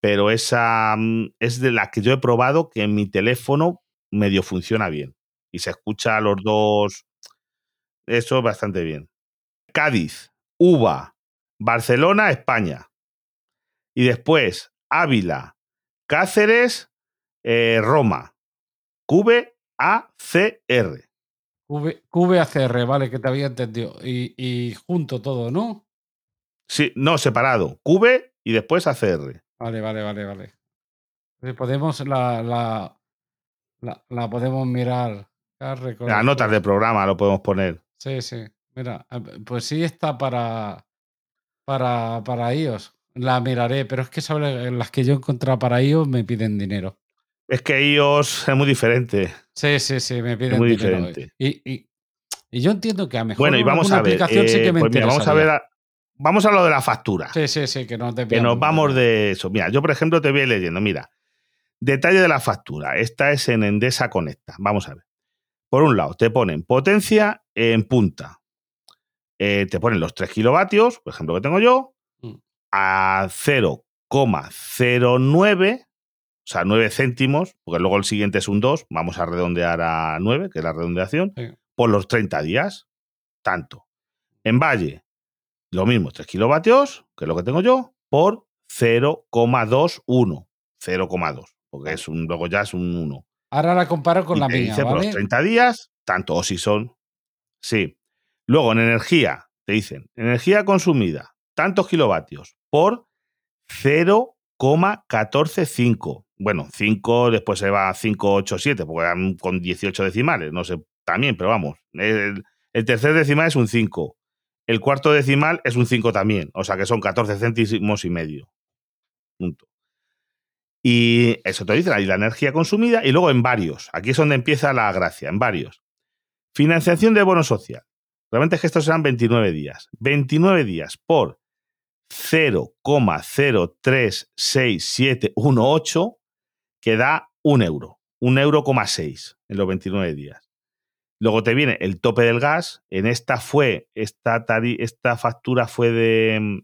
pero esa mm, es de la que yo he probado que en mi teléfono medio funciona bien. Y se escucha a los dos, eso bastante bien. Cádiz, Uva, Barcelona, España. Y después Ávila, Cáceres, eh, Roma. QACR. V- QVACR, vale, que te había entendido. Y, y junto todo, ¿no? Sí, no, separado. QV y después ACR. Vale, vale, vale, vale. Podemos, la, la, la, la podemos mirar. Las notas del programa lo podemos poner. Sí, sí. Mira, eh, pues sí está para, para, para iOS. La miraré, pero es que sobre las que yo he encontrado para iOS me piden dinero. Es que iOS es muy diferente. Sí, sí, sí, me piden muy diferente. Y, y, y yo entiendo que a mejor Bueno, y vamos a ver. aplicación sí eh, que me pues mira, vamos a ver. a- vamos a lo de la factura. Sí, sí, sí, que no te que nos vamos de eso. Mira, yo por ejemplo te voy leyendo. Mira, detalle de la factura. Esta es en Endesa Conecta. Vamos a ver. Por un lado, te ponen potencia en punta. Eh, te ponen los 3 kilovatios, por ejemplo, que tengo yo, Mm. a 0,09, o sea, 9 céntimos, porque luego el siguiente es un 2, vamos a redondear a 9, que es la redondeación, Sí. por los 30 días. Tanto. En Valle, lo mismo, 3 kilovatios, que es lo que tengo yo, por 0,21. 0,2, porque es un, luego ya es un 1. Ahora la comparo con y la mía, dice por ¿vale? los 30 días, tanto, o si son Sí. Luego, en energía, te dicen, energía consumida, tantos kilovatios por 0,145. Bueno, 5, después se va a 587, porque van con 18 decimales, no sé, también, pero vamos. El, el tercer decimal es un 5. El cuarto decimal es un 5 también, o sea que son 14 céntimos y medio. Punto. Y eso te dice ahí la energía consumida y luego en varios. Aquí es donde empieza la gracia, en varios. Financiación de bono social. Realmente es que estos serán 29 días. 29 días por 0,036718 que da un euro. Un euro, seis en los 29 días. Luego te viene el tope del gas. En esta fue, esta, esta factura fue de,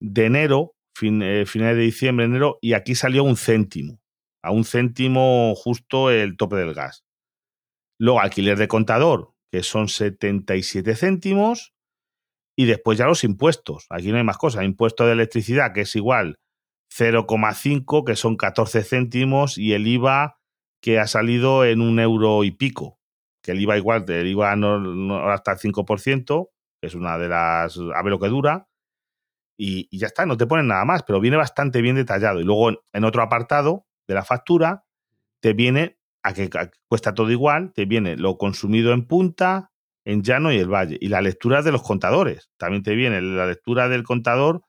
de enero, fin, eh, finales de diciembre, enero, y aquí salió un céntimo. A un céntimo justo el tope del gas. Luego alquiler de contador, que son 77 céntimos. Y después ya los impuestos. Aquí no hay más cosas. Impuesto de electricidad, que es igual 0,5, que son 14 céntimos, y el IVA que ha salido en un euro y pico. Que el IVA igual, el IVA no, hasta el 5%, que es una de las. a ver lo que dura. Y, ya está, no te ponen nada más, pero viene bastante bien detallado. Y luego en otro apartado de la factura te viene a que cuesta todo igual, te viene lo consumido en punta, en llano y el valle. Y la lectura de los contadores. También te viene la lectura del contador.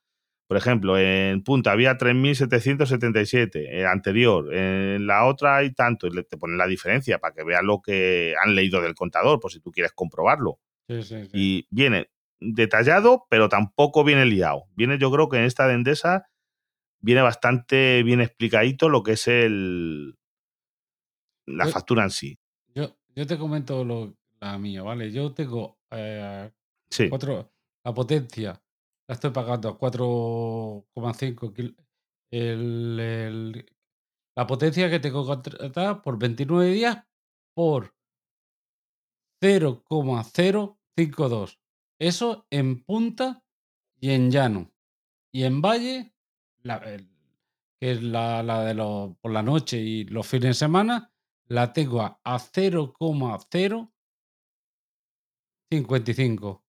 Por ejemplo, en punta había 3.777, eh, anterior. En la otra hay tanto. Y te ponen la diferencia para que veas lo que han leído del contador, por si tú quieres comprobarlo. Sí, sí, sí. Y viene detallado, pero tampoco viene liado. Viene, yo creo que en esta de Endesa viene bastante bien explicadito lo que es el, la Yo- factura en sí. Yo, yo te comento lo, la mía, ¿vale? Yo tengo eh, cuatro, la potencia, la estoy pagando a 4,5 kil- el, La potencia que tengo contratada por 29 días por 0,052. Eso en punta y en llano. Y en valle, que es la, de los por la noche y los fines de semana, la tengo a 0,055.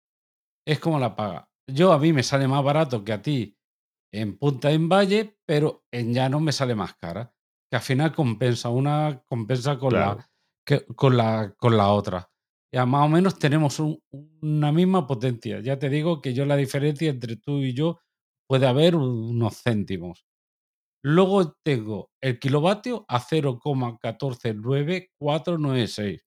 Es como la paga. Yo a mí me sale más barato que a ti en punta en valle, pero en llano me sale más cara. Que al final compensa, una compensa con, Claro. la, que- con, la, con la otra. Ya más o menos tenemos un- una misma potencia. Ya te digo que yo la diferencia entre tú y yo puede haber unos céntimos. Luego tengo el kilovatio a 0,1499496.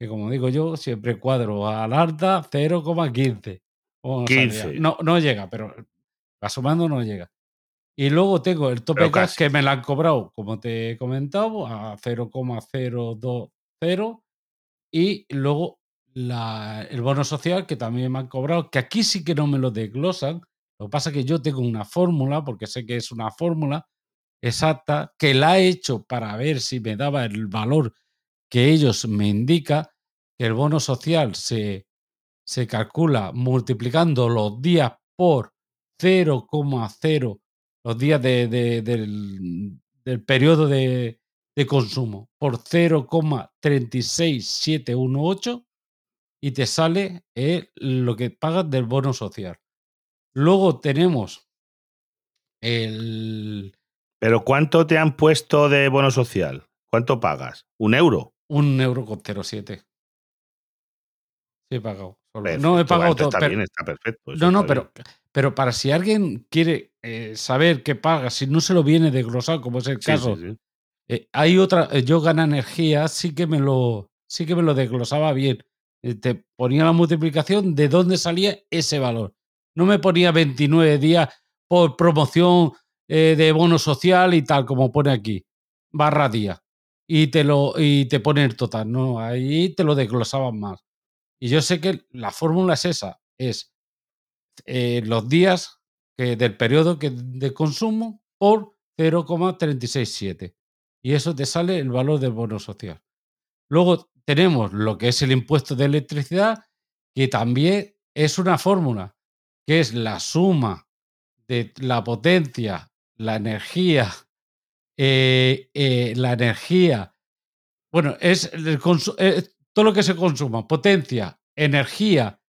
Que como digo yo, siempre cuadro al alta 0,15. O no, salía. 15. no, no llega, pero asomando no llega. Y luego tengo el tope casi. que me la han cobrado, como te he comentado, a 0,020. Y luego la- el bono social que también me han cobrado, que aquí sí que no me lo desglosan. Lo que pasa es que yo tengo una fórmula, porque sé que es una fórmula exacta, que la he hecho para ver si me daba el valor que ellos me indican, que el bono social se, se calcula multiplicando los días por 0,0, los días de- de- del, del periodo de, de consumo, por 0,36718 y te sale eh, lo que pagas del bono social. Luego tenemos el, Pero ¿cuánto te han puesto de bono social? ¿Cuánto pagas? ¿Un euro? un euro con 07. Sí, he pagado. Perfecto, No he pagado todo. Está pero- bien, está perfecto. no, no, bien. pero, pero para si alguien quiere eh, saber qué paga, si no se lo viene desglosado, como es el Sí, caso, sí, sí. eh, hay otra, eh, yo gana energía, sí que me lo, sí que me lo desglosaba bien. Eh, te ponía la multiplicación de dónde salía ese valor. No me ponía 29 días por promoción de bono social y tal, como pone aquí, barra día. Y te lo, y te pone el total. No, ahí te lo desglosaban más. Y yo sé que la fórmula es esa, es eh, los días del periodo que, de consumo por 0,367. Y eso te sale el valor del bono social. Luego tenemos lo que es el impuesto de electricidad, que también es una fórmula, que es la suma de la potencia, la energía, eh, eh, la energía, bueno, es el eh, todo lo que se consuma, potencia, energía,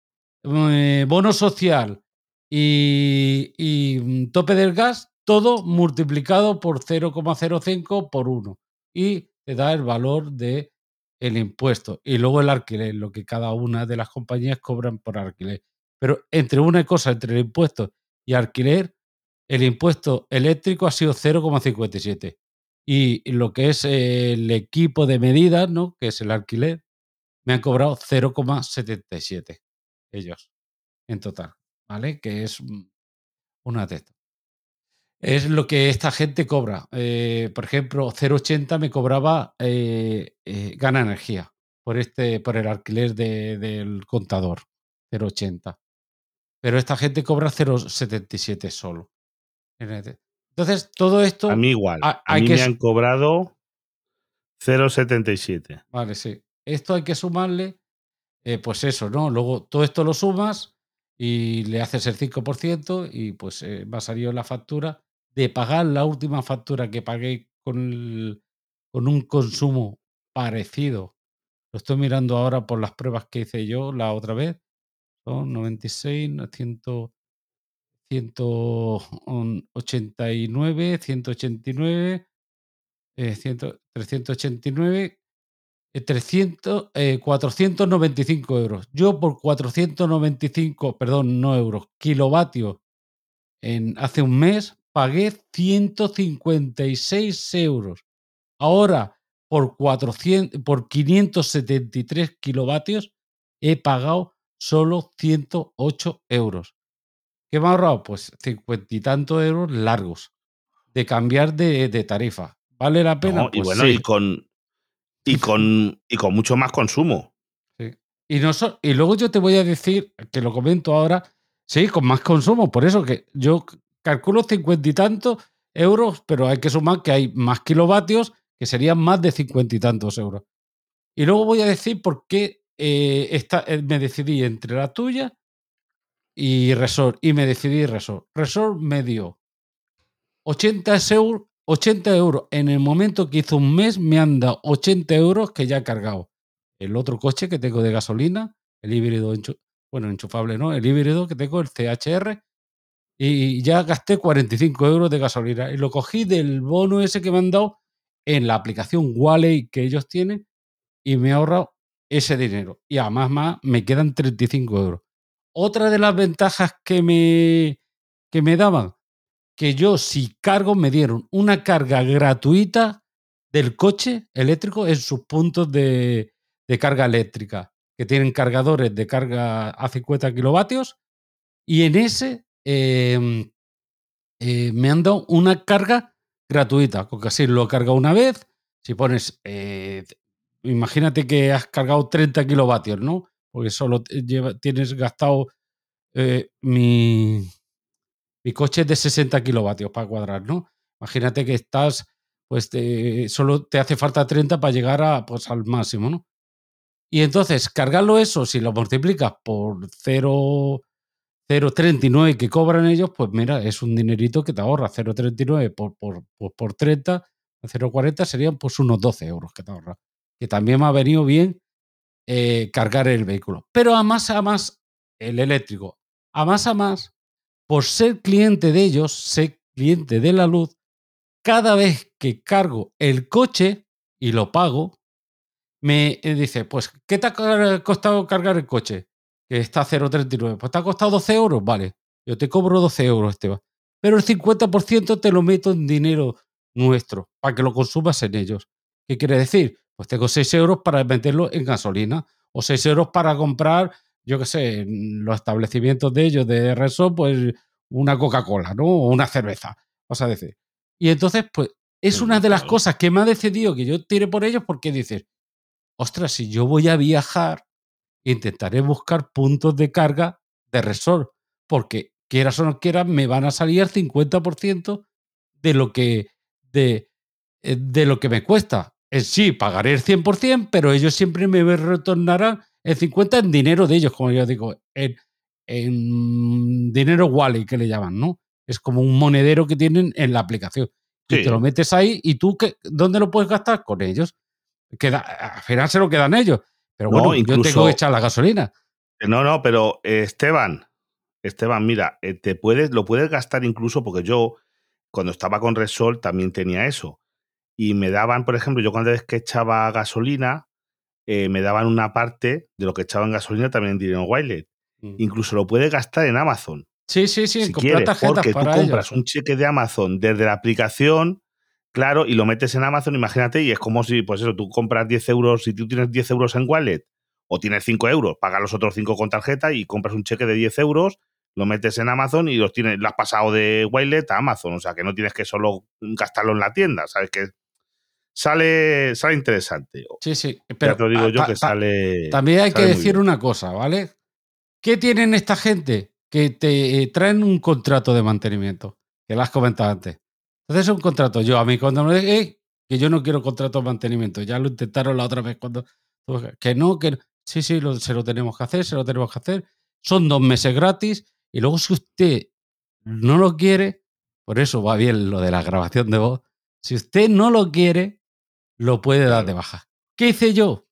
eh, bono social y, mm, tope del gas, todo multiplicado por 0,05 por 1. Y te da el valor de el impuesto. Y luego el alquiler, lo que cada una de las compañías cobran por alquiler. Pero entre una cosa, entre el impuesto y alquiler, el impuesto eléctrico ha sido 0,57. Y lo que es el equipo de medidas, ¿no? que es el alquiler, me han cobrado 0,77 ellos en total, ¿vale? Que es una teta. Es lo que esta gente cobra. Eh, por ejemplo, 0,80 me cobraba eh, eh, Gana Energía por, este, por el alquiler de, del contador, 0,80. Pero esta gente cobra 0,77 solo. Entonces, todo esto. A mí igual. A, mí me han cobrado 0,77. Vale, sí. Esto hay que sumarle, eh, pues eso, ¿no? Luego todo esto lo sumas y le haces el 5% y pues eh, va a salir la factura de pagar la última factura que pagué con, con un consumo parecido. Lo estoy mirando ahora por las pruebas que hice yo la otra vez. Son 96, 100, 189, 189, eh, 389 300, eh, 495 euros. Yo por 495, perdón, no euros, kilovatios en, hace un mes pagué 156 euros. Ahora, por, 400, por 573 kilovatios, he pagado solo 108 euros. ¿Qué me ha ahorrado? Pues 50 y tantos euros largos de cambiar de, de tarifa. ¿Vale la pena? No, pues y bueno, sí. y con y con, y con mucho más consumo. Sí. Y, no so, y luego yo te voy a decir, que lo comento ahora, sí, con más consumo. Por eso que yo calculo cincuenta y tantos euros, pero hay que sumar que hay más kilovatios que serían más de cincuenta y tantos euros. Y luego voy a decir por qué eh, esta, eh, me decidí entre la tuya y Resort. Y me decidí Resort. Resort me dio 80 euros, 80 euros. En el momento que hizo un mes me han dado 80 euros que ya he cargado. El otro coche que tengo de gasolina, el híbrido, bueno, enchufable no, el híbrido que tengo, el CHR, y ya gasté 45 euros de gasolina. Y lo cogí del bono ese que me han dado en la aplicación Wally que ellos tienen y me he ahorrado ese dinero. Y además más me quedan 35 euros. Otra de las ventajas que me, que me daban, que yo si cargo me dieron una carga gratuita del coche eléctrico en sus puntos de, carga eléctrica, que tienen cargadores de carga a 50 kilovatios, y en ese eh, eh, me han dado una carga gratuita, porque así lo he cargado una vez, si pones, eh, imagínate que has cargado 30 kilovatios, ¿no? Porque solo lleva, tienes gastado eh, mi, mi coche es de 60 kilovatios para cuadrar, ¿no? Imagínate que estás, pues solo te hace falta 30 para llegar a, pues, al máximo, ¿no? Y entonces, cargarlo eso, si lo multiplicas por 0,39 que cobran ellos, pues mira, es un dinerito que te ahorra. 0,39 por, por, por, por 30, 0,40 serían pues unos 12 euros que te ahorra. Que también me ha venido bien eh, cargar el vehículo. Pero a más a más, el eléctrico, a más a más, por ser cliente de ellos, ser cliente de la luz, cada vez que cargo el coche y lo pago, me dice, pues, ¿qué te ha costado cargar el coche? Que está a 0,39. Pues te ha costado 12 euros, vale. Yo te cobro 12 euros, Esteban. Pero el 50% te lo meto en dinero nuestro, para que lo consumas en ellos. ¿Qué quiere decir? Pues tengo 6 euros para meterlo en gasolina, o 6 euros para comprar, yo qué sé, los establecimientos de ellos de Resort, pues una Coca-Cola, ¿no? O una cerveza, vas a decir. Y entonces, pues, es una de las cosas que me ha decidido que yo tire por ellos porque dices, ostras, si yo voy a viajar, intentaré buscar puntos de carga de resort, porque quieras o no quieras, me van a salir el 50% de lo que, de, de lo que me cuesta. En sí, pagaré el 100%, pero ellos siempre me retornarán el 50% en dinero de ellos, como yo digo, en, en dinero Wally, que le llaman, ¿no? Es como un monedero que tienen en la aplicación. Sí. Y te lo metes ahí y tú, que, ¿dónde lo puedes gastar? Con ellos. Queda, al final se lo quedan ellos. Pero bueno, no, incluso, yo tengo que echar la gasolina. No, no, pero eh, Esteban, Esteban, mira, eh, te puedes, lo puedes gastar incluso porque yo, cuando estaba con Resol, también tenía eso. Y me daban, por ejemplo, yo cuando vez que echaba gasolina, eh, me daban una parte de lo que echaba en gasolina también en dinero Wallet. Mm. Incluso lo puedes gastar en Amazon. Sí, sí, sí, si comprar quieres, porque tú compras ellos. un cheque de Amazon desde la aplicación, claro, y lo metes en Amazon, imagínate, y es como si, pues eso, tú compras 10 euros, si tú tienes 10 euros en wallet o tienes 5 euros, pagas los otros 5 con tarjeta y compras un cheque de 10 euros, lo metes en Amazon y los tienes, lo has pasado de wallet a Amazon, o sea que no tienes que solo gastarlo en la tienda, ¿sabes? Que sale, sale interesante. Sí, sí. ya Pero te lo digo yo que sale. También hay que sale decir una cosa, ¿vale? ¿Qué tienen esta gente? Que te eh, traen un contrato de mantenimiento, que lo has comentado antes. Entonces es un contrato. Yo a mí cuando me eh, que yo no quiero contrato de mantenimiento, ya lo intentaron la otra vez cuando que no, que no. sí, sí, lo- se lo tenemos que hacer, se lo tenemos que hacer. Son dos meses gratis y luego si usted no lo quiere, por eso va bien lo de la grabación de voz. Si usted no lo quiere, lo puede dar de baja. ¿Qué hice yo?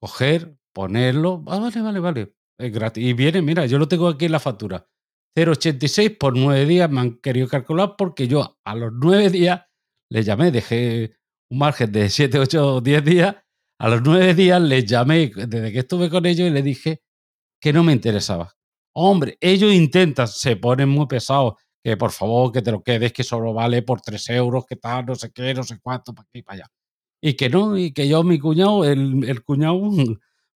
Coger, ponerlo. Ah, vale, vale, vale. Es gratis. Y viene, mira, yo lo tengo aquí en la factura. 0,86 por nueve días me han querido calcular porque yo a los nueve días le llamé, dejé un margen de 7, 8, 10 días. A los nueve días les llamé desde que estuve con ellos y les dije que no me interesaba. Hombre, ellos intentan, se ponen muy pesados, que por favor que te lo quedes, que solo vale por 3 euros, que tal, no sé qué, no sé cuánto, para aquí y para allá. Y que no, y que yo, mi cuñado, el, el cuñado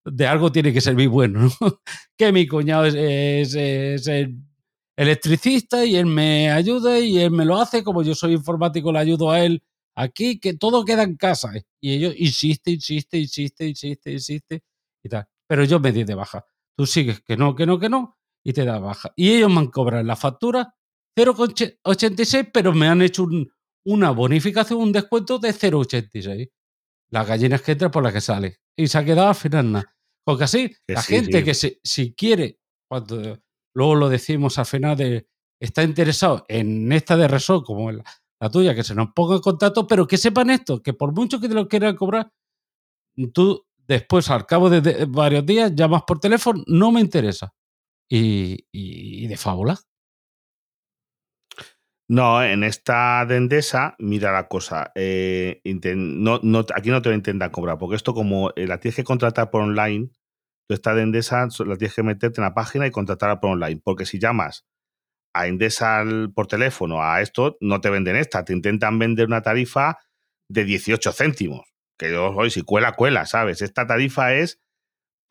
de algo tiene que servir bueno, ¿no? (laughs) Que mi cuñado es, es- es el electricista y él me ayuda y él me lo hace, como yo soy informático, le ayudo a él aquí, que todo queda en casa. ¿eh? Y ellos insiste, insiste, insiste, insiste, insiste y tal. Pero yo me di de baja. Tú sigues que no, que no, que no, y te da baja. Y ellos me han cobrado la factura 0,86, pero me han hecho un- una bonificación, un descuento de 0,86. Las gallinas que entra por las que sale. Y se ha quedado al final nada. Porque así, Que la sí, gente que se- si quiere, cuando luego lo decimos al final de está interesado en esta de Resort, como en la, la tuya, que se nos ponga en contacto, pero que sepan esto, que por mucho que te lo quieran cobrar, tú después, al cabo de, de varios días, llamas por teléfono, no me interesa. Y, y- y de fábula. No, en esta de Endesa, mira la cosa. eh, no, aquí no te lo intentan cobrar, porque esto, como eh, la tienes que contratar por online, tú esta de Endesa la tienes que meterte en la página y contratarla por online. Porque si llamas a Endesa por teléfono a esto, no te venden esta, te intentan vender una tarifa de 18 céntimos. Que yo, oye, si cuela, cuela, ¿sabes? Esta tarifa es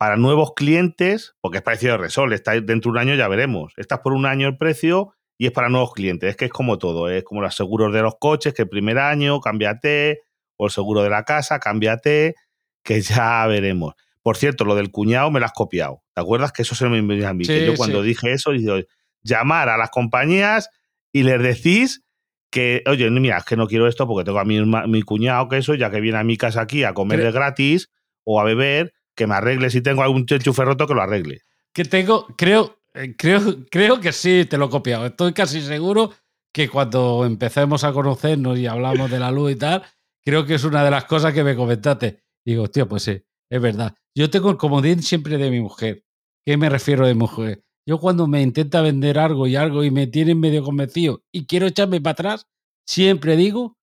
para nuevos clientes, porque es parecido a Resol, está dentro de un año ya veremos. Esta es por un año el precio y es para nuevos clientes. Es que es como todo, es como los seguros de los coches, que el primer año, cámbiate, o el seguro de la casa, cámbiate, que ya (laughs) veremos. Por cierto, lo del cuñado me lo has copiado. ¿Te acuerdas que eso se me envió a mí? Sí, que yo cuando sí. dije eso, dije, llamar a las compañías y les decís que, oye, mira, es que no quiero esto porque tengo a mi, mi cuñado que eso, ya que viene a mi casa aquí a comer de gratis o a beber, que me arregle si tengo algún enchufe roto que lo arregle. Que tengo, creo, creo, creo que sí, te lo he copiado. Estoy casi seguro que cuando empecemos a conocernos y hablamos de la luz y tal, creo que es una de las cosas que me comentaste. Digo, tío, pues sí, es verdad. Yo tengo el comodín siempre de mi mujer. ¿Qué me refiero de mujer? Yo cuando me intenta vender algo y algo y me tienen medio convencido y quiero echarme para atrás, siempre digo,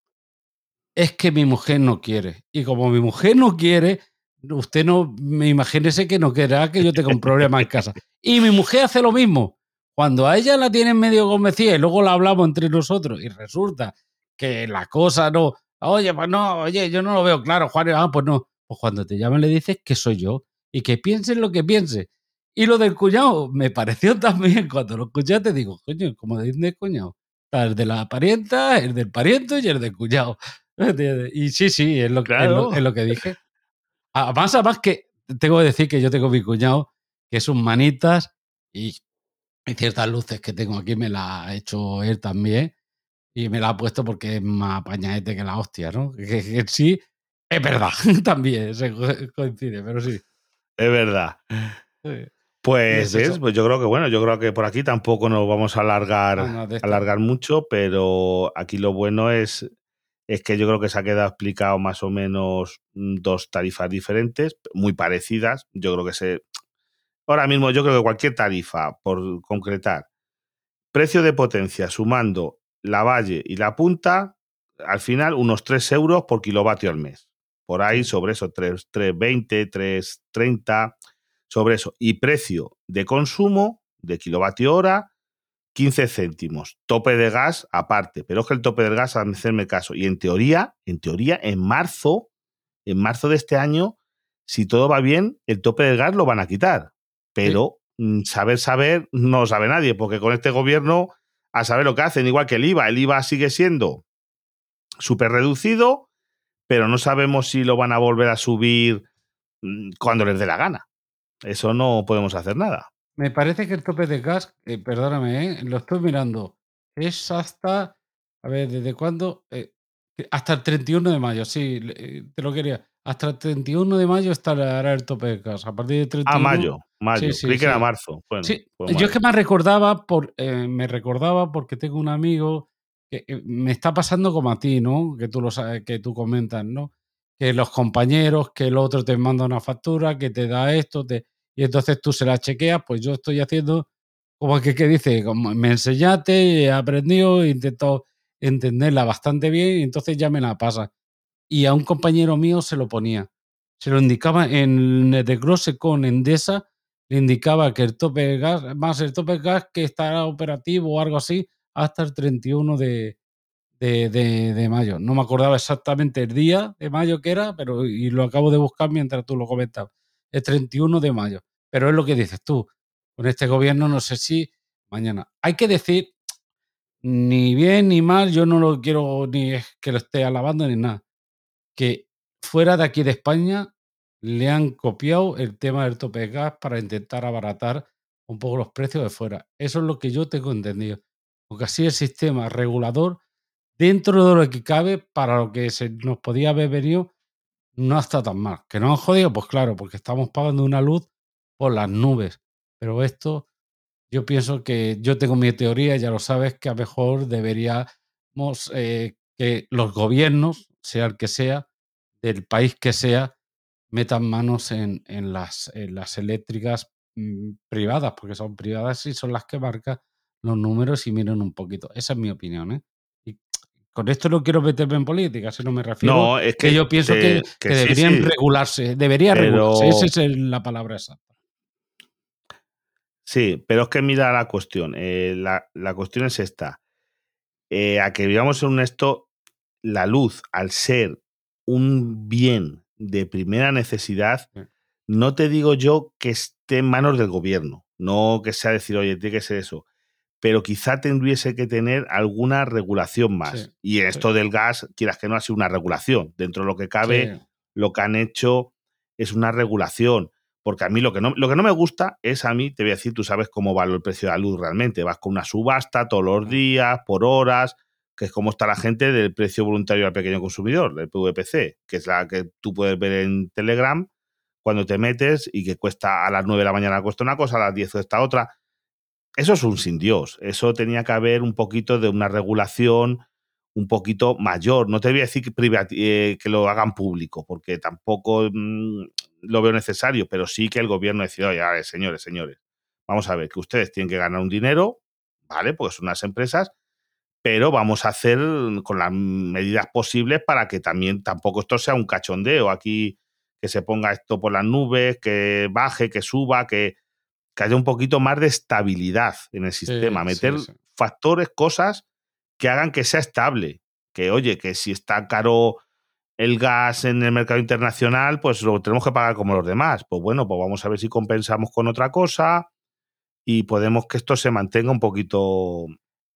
es que mi mujer no quiere. Y como mi mujer no quiere, usted no, me imagínese que no querrá que yo tenga un problema en casa. Y mi mujer hace lo mismo. Cuando a ella la tienen medio convencida y luego la hablamos entre nosotros y resulta que la cosa no, oye, pues no, oye, yo no lo veo claro, Juan, ah, pues no. Pues cuando te llaman le dices que soy yo y que piensen lo que piense. Y lo del cuñado me pareció también, cuando lo escuché te digo, coño, como de cuñado. Está el de la parienta, el del pariente y el del cuñado. (laughs) Y sí, sí, es lo, es lo que dije. Además, además que tengo que decir que yo tengo mi cuñado, que es un manitas, y, y ciertas luces que tengo aquí me las ha hecho él también, y me la ha puesto porque es más apañadete que la hostia, ¿no? Que, que sí, es verdad, (laughs) también se co- coincide, pero sí. Es verdad. Sí. Pues. Pues yo creo que, bueno, yo creo que por aquí tampoco nos vamos a alargar, no, alargar mucho, pero aquí lo bueno es, es que yo creo que se ha quedado explicado más o menos mm, dos tarifas diferentes, muy parecidas. Yo creo que se. ahora mismo yo creo que cualquier tarifa, por concretar, precio de potencia sumando la valle y la punta, al final unos 3 euros por kilovatio al mes. Por ahí sobre eso, 3,20, 3,30, sobre eso. Y precio de consumo de kilovatio hora, 15 céntimos. Tope de gas aparte. Pero es que el tope del gas, a hacerme caso. Y en teoría, en teoría, en marzo, en marzo de este año, si todo va bien, el tope del gas lo van a quitar. Pero mm, saber, saber, no sabe nadie, porque con este gobierno, a saber lo que hacen, igual que el IVA, el IVA sigue siendo súper reducido, pero no sabemos si lo van a volver a subir mm, cuando les dé la gana. Eso no podemos hacer nada. Me parece que el tope de gas, eh, perdóname, ¿eh? lo estoy mirando, es hasta, a ver, ¿desde cuándo? Eh, hasta el 31 de mayo, sí, te lo quería. Hasta el 31 de mayo estará el tope de gas. A partir del 31. Ah, mayo, mayo. Sí, que era marzo. Bueno, sí, yo es que me recordaba, por, me recordaba porque tengo un amigo que me está pasando como a ti, ¿no? Que tú lo sabes, que tú comentas, ¿no? Que los compañeros, que el otro te manda una factura, que te da esto, te y entonces tú se la chequeas, pues yo estoy haciendo como que, que dice, como me enseñaste, he aprendido, he intentado entenderla bastante bien y entonces ya me la pasa. Y a un compañero mío se lo ponía. Se lo indicaba en el desglose con Endesa, le indicaba que el tope de gas, más el tope de gas que estará operativo o algo así, hasta el 31 de, de, de, mayo. No me acordaba exactamente el día de mayo que era, pero y lo acabo de buscar mientras tú lo comentabas. El 31 de mayo. Pero es lo que dices tú. Con este gobierno no sé si mañana. Hay que decir, ni bien ni mal, yo no lo quiero ni que lo esté alabando ni nada. Que fuera de aquí de España le han copiado el tema del tope de gas para intentar abaratar un poco los precios de fuera. Eso es lo que yo tengo entendido. Porque así el sistema regulador, dentro de lo que cabe, para lo que se nos podía haber venido, no está tan mal. ¿Que no han jodido? Pues claro, porque estamos pagando una luz por las nubes. Pero esto, yo pienso que yo tengo mi teoría, ya lo sabes, que a lo mejor deberíamos eh, que los gobiernos, sea el que sea, del país que sea, metan manos en, en, las, las, eléctricas mm, privadas, porque son privadas y son las que marcan los números y miren un poquito. Esa es mi opinión. ¿eh? Y con esto no quiero meterme en política, si no me refiero. No, es que, yo pienso que, deberían regularse, debería regularse, esa es la palabra exacta. Sí, pero es que mira la cuestión. Eh, la, cuestión es esta. Eh, a que vivamos en un esto, la luz, al ser un bien de primera necesidad, no te digo yo que esté en manos del gobierno, no que sea decir, oye, tiene que ser eso, pero quizá tendríese que tener alguna regulación más. y esto del gas, quieras que no, ha sido una regulación. Dentro de lo que cabe, lo que han hecho es una regulación. Porque a mí lo que, no, lo que no me gusta es a mí, te voy a decir, tú sabes cómo vale el precio de la luz realmente. Vas con una subasta todos los mm. días, por horas, que es como está la gente del precio voluntario al pequeño consumidor, del PVPC, que es la que tú puedes ver en Telegram cuando te metes y que cuesta a las 9 de la mañana cuesta una cosa, a las 10 cuesta otra. Eso es un sin Dios. Eso tenía que haber un poquito de una regulación un poquito mayor. No te voy a decir que, eh, que lo hagan público, porque tampoco mm, lo veo necesario, pero sí que el gobierno decida, oye, señores, señores, vamos a ver que ustedes tienen que ganar un dinero, ¿vale? Porque son unas empresas, pero vamos a hacer con las medidas posibles para que también tampoco esto sea un cachondeo aquí, que se ponga esto por las nubes, que baje, que suba, que, haya un poquito más de estabilidad en el sistema, meter factores, cosas que hagan que sea estable. Que, oye, que si está caro el gas en el mercado internacional, pues lo tenemos que pagar como los demás. Pues bueno, pues vamos a ver si compensamos con otra cosa y podemos que esto se mantenga un poquito.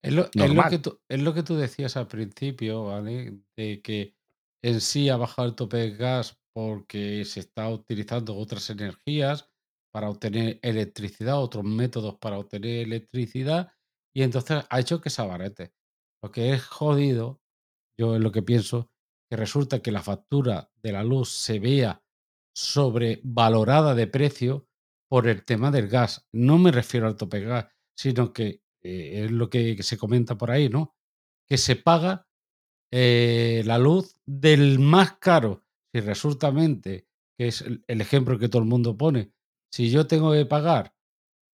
Es lo, que, tú, es lo que tú decías al principio, ¿vale? De que en sí ha bajado el tope de gas porque se está utilizando otras energías para obtener electricidad, otros métodos para obtener electricidad, y entonces ha hecho que se abarete. Lo que es jodido, yo es lo que pienso, resulta que la factura de la luz se vea sobrevalorada de precio por el tema del gas. No me refiero al tope gas, sino que eh, es lo que se comenta por ahí, ¿no? Que se paga eh, la luz del más caro. Si resultamente, que es el, ejemplo que todo el mundo pone, si yo tengo que pagar,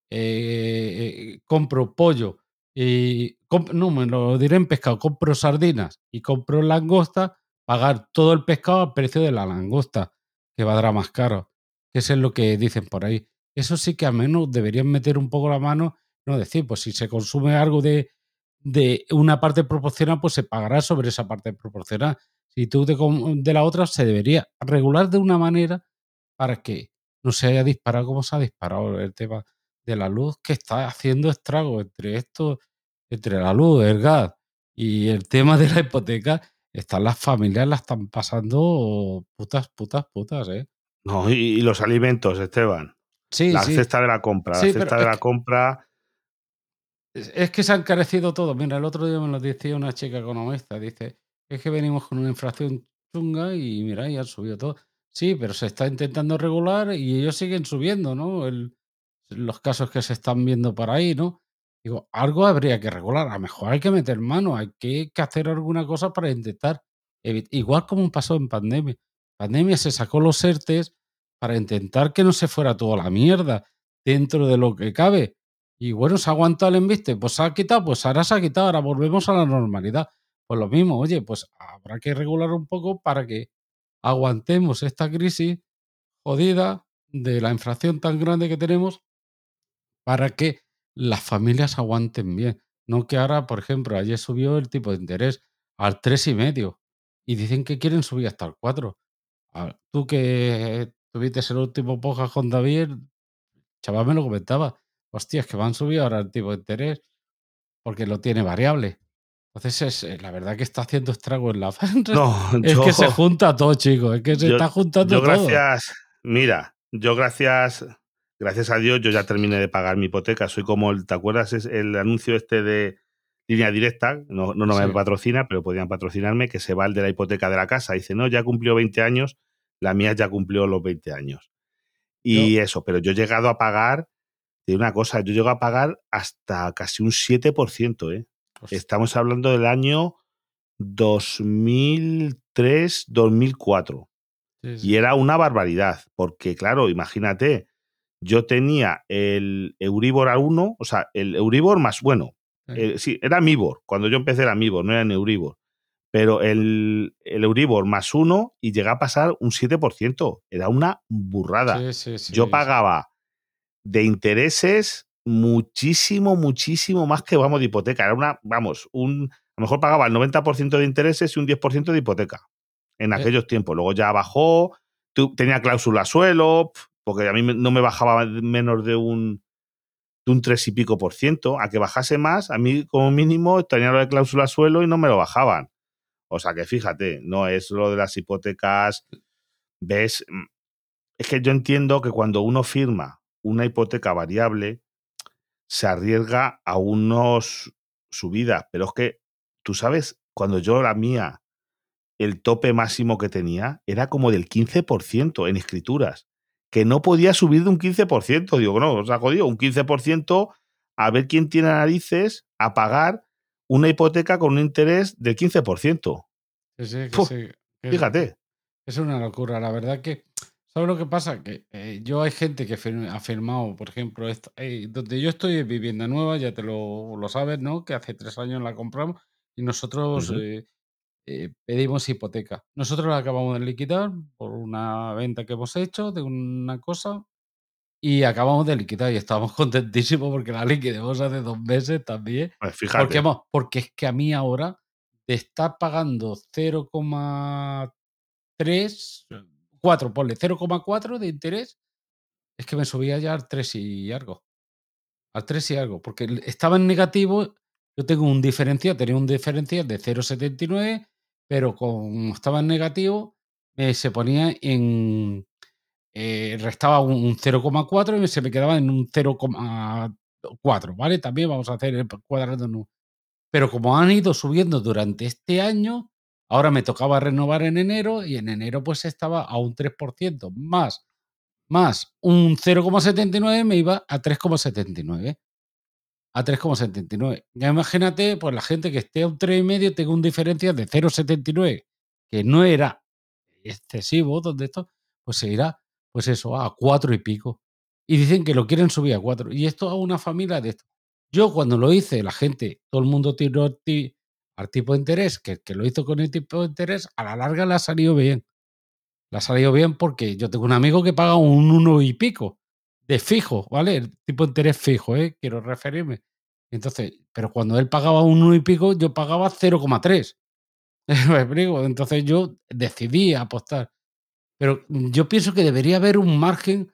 eh, compro pollo y no me lo diré en pescado, compro sardinas y compro langosta, pagar todo el pescado al precio de la langosta, que valdrá más caro. Eso es lo que dicen por ahí. Eso sí que al menos deberían meter un poco la mano, no decir, pues si se consume algo de, de una parte proporcional, pues se pagará sobre esa parte proporcional. Si tú de, de la otra, se debería regular de una manera para que no se haya disparado como se ha disparado el tema de la luz, que está haciendo estrago entre esto, entre la luz, el gas y el tema de la hipoteca. Están las familias, la están pasando putas, putas, putas, ¿eh? No, y, los alimentos, Esteban. Sí, la sí. cesta de la compra, la cesta de la compra. Es que se ha encarecido todo. Mira, el otro día me lo decía una chica economista. Dice, es que venimos con una inflación chunga y mira, ya han subido todo. Sí, pero se está intentando regular y ellos siguen subiendo, ¿no? El, los casos que se están viendo por ahí, ¿no? Digo, algo habría que regular. A lo mejor hay que meter mano, hay que, hacer alguna cosa para intentar. Igual como pasó en pandemia. Pandemia se sacó los ERTES para intentar que no se fuera toda la mierda dentro de lo que cabe. Y bueno, se ha aguantado el embiste, pues se ha quitado, pues ahora se ha quitado, ahora volvemos a la normalidad. Pues lo mismo, oye, pues habrá que regular un poco para que aguantemos esta crisis jodida de la inflación tan grande que tenemos para que las familias aguanten bien. No que ahora, por ejemplo, ayer subió el tipo de interés al 3,5 y dicen que quieren subir hasta el 4. Ah, tú que tuviste el último poja con David, chaval me lo comentaba. Hostia, es que van a subir ahora el tipo de interés porque lo tiene variable. Entonces, es, eh, la verdad que está haciendo estrago en la (laughs) No, es que se junta todo, chicos. Es que se está juntando yo gracias, Mira, yo gracias, gracias a Dios, yo ya terminé de pagar mi hipoteca. Soy como, el, ¿te acuerdas? Es el anuncio este de línea directa, no, no, me patrocina, pero podían patrocinarme, que se va el de la hipoteca de la casa. Dice, no, ya cumplió 20 años, la mía ya cumplió los 20 años. Y eso, pero yo he llegado a pagar, de una cosa, yo llego a pagar hasta casi un 7%, ¿eh? Estamos hablando del año 2003, 2004. Y era una barbaridad, porque claro, imagínate, yo tenía el Euribor a 1, o sea, el Euribor más, bueno, sí, era Mibor, cuando yo empecé era Mibor, no era en Euribor, pero el, el Euribor más 1 y llega a pasar un 7%, era una burrada. yo pagaba de intereses muchísimo, muchísimo más que, vamos, de hipoteca. Era una, vamos, un, a lo mejor pagaba el 90% de intereses y un 10% de hipoteca en eh. aquellos tiempos. Luego ya bajó, tenía cláusula suelo, porque a mí no me bajaba menos de un, de un 3 y pico por ciento. A que bajase más, a mí como mínimo tenía lo de cláusula suelo y no me lo bajaban. O sea que fíjate, no es lo de las hipotecas. ¿Ves? Es que yo entiendo que cuando uno firma una hipoteca variable, se arriesga a unos subidas. Pero es que, tú sabes, cuando yo la mía, el tope máximo que tenía era como del 15% en escrituras, que no podía subir de un 15%. Digo, no, os ha jodido, un 15% a ver quién tiene narices a pagar una hipoteca con un interés del 15%. fíjate. Es una locura, la verdad que ¿Sabes lo que pasa? Que eh, yo hay gente que ha firmado, por ejemplo, eh, donde yo estoy en vivienda nueva, ya te lo, lo sabes, ¿no? Que hace tres años la compramos y nosotros eh, pedimos hipoteca. Nosotros la acabamos de liquidar por una venta que hemos hecho de una cosa y acabamos de liquidar y estamos (laughs) contentísimos porque la liquidamos hace dos meses también. Pues fíjate. Porque, porque es que a mí ahora te está pagando 0,3 4, ponle 0,4 de interés, es que me subía ya al 3 y algo. Al 3 y algo, porque estaba en negativo, yo tengo un diferencial, tenía un diferencial de 0,79, pero como estaba en negativo, me se ponía en... Eh, restaba un, 0,4 y se me quedaba en un 0,4, ¿vale? También vamos a hacer el cuadrado. Pero como han ido subiendo durante este año, Ahora me tocaba renovar en enero y en enero pues estaba a un 3% más, más un 0,79 me iba a 3,79. A 3,79. Ya imagínate, pues la gente que esté a un 3,5 tengo un diferencia de 0,79, que no era excesivo donde esto, pues se irá, pues eso, a 4 y pico. y dicen que lo quieren subir a cuatro. Y esto a una familia de esto. Yo cuando lo hice, la gente, todo el mundo tiró al tipo de interés, que, que lo hizo con el tipo de interés, a la larga le ha salido bien. Le ha salido bien porque yo tengo un amigo que paga un uno y pico de fijo, ¿vale? El tipo de interés fijo, ¿eh? Quiero referirme. Entonces, pero cuando él pagaba un uno y pico, yo pagaba 0,3. (laughs) ¿Me explico? Entonces yo decidí apostar. Pero yo pienso que debería haber un margen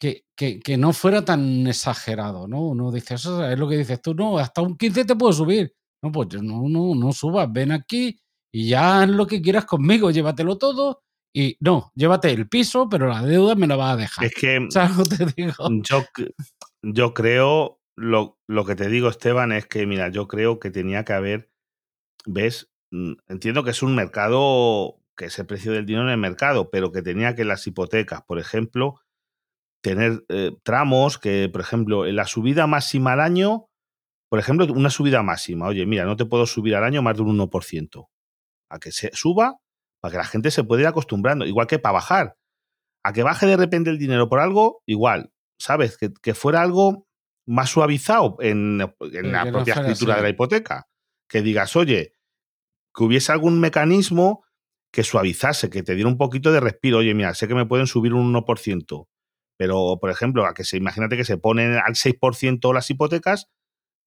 que, que, que no fuera tan exagerado, ¿no? Uno dice, eso es lo que dices tú, no, hasta un 15 te puedo subir. No, pues no, no, no subas, ven aquí y ya lo que quieras conmigo, llévatelo todo y no, llévate el piso, pero la deuda me la vas a dejar. Es que ¿Sabes lo que te digo? yo creo, lo, lo que te digo, Esteban, es que, mira, yo creo que tenía que haber, ves, Mm, entiendo que es un mercado, que es el precio del dinero en el mercado, pero que tenía que las hipotecas, por ejemplo, tener eh, tramos que, por ejemplo, en la subida máxima al año, por ejemplo, una subida máxima, oye, mira, no te puedo subir al año más de un 1%, a que se suba, para que la gente se pueda ir acostumbrando, igual que para bajar, a que baje de repente el dinero por algo, igual, ¿sabes? Que, que fuera algo más suavizado en, en la no propia escritura así. de la hipoteca. Que digas, oye, que hubiese algún mecanismo que suavizase, que te diera un poquito de respiro. Oye, mira, sé que me pueden subir un 1%, pero, por ejemplo, a que se, imagínate que se ponen al 6% las hipotecas,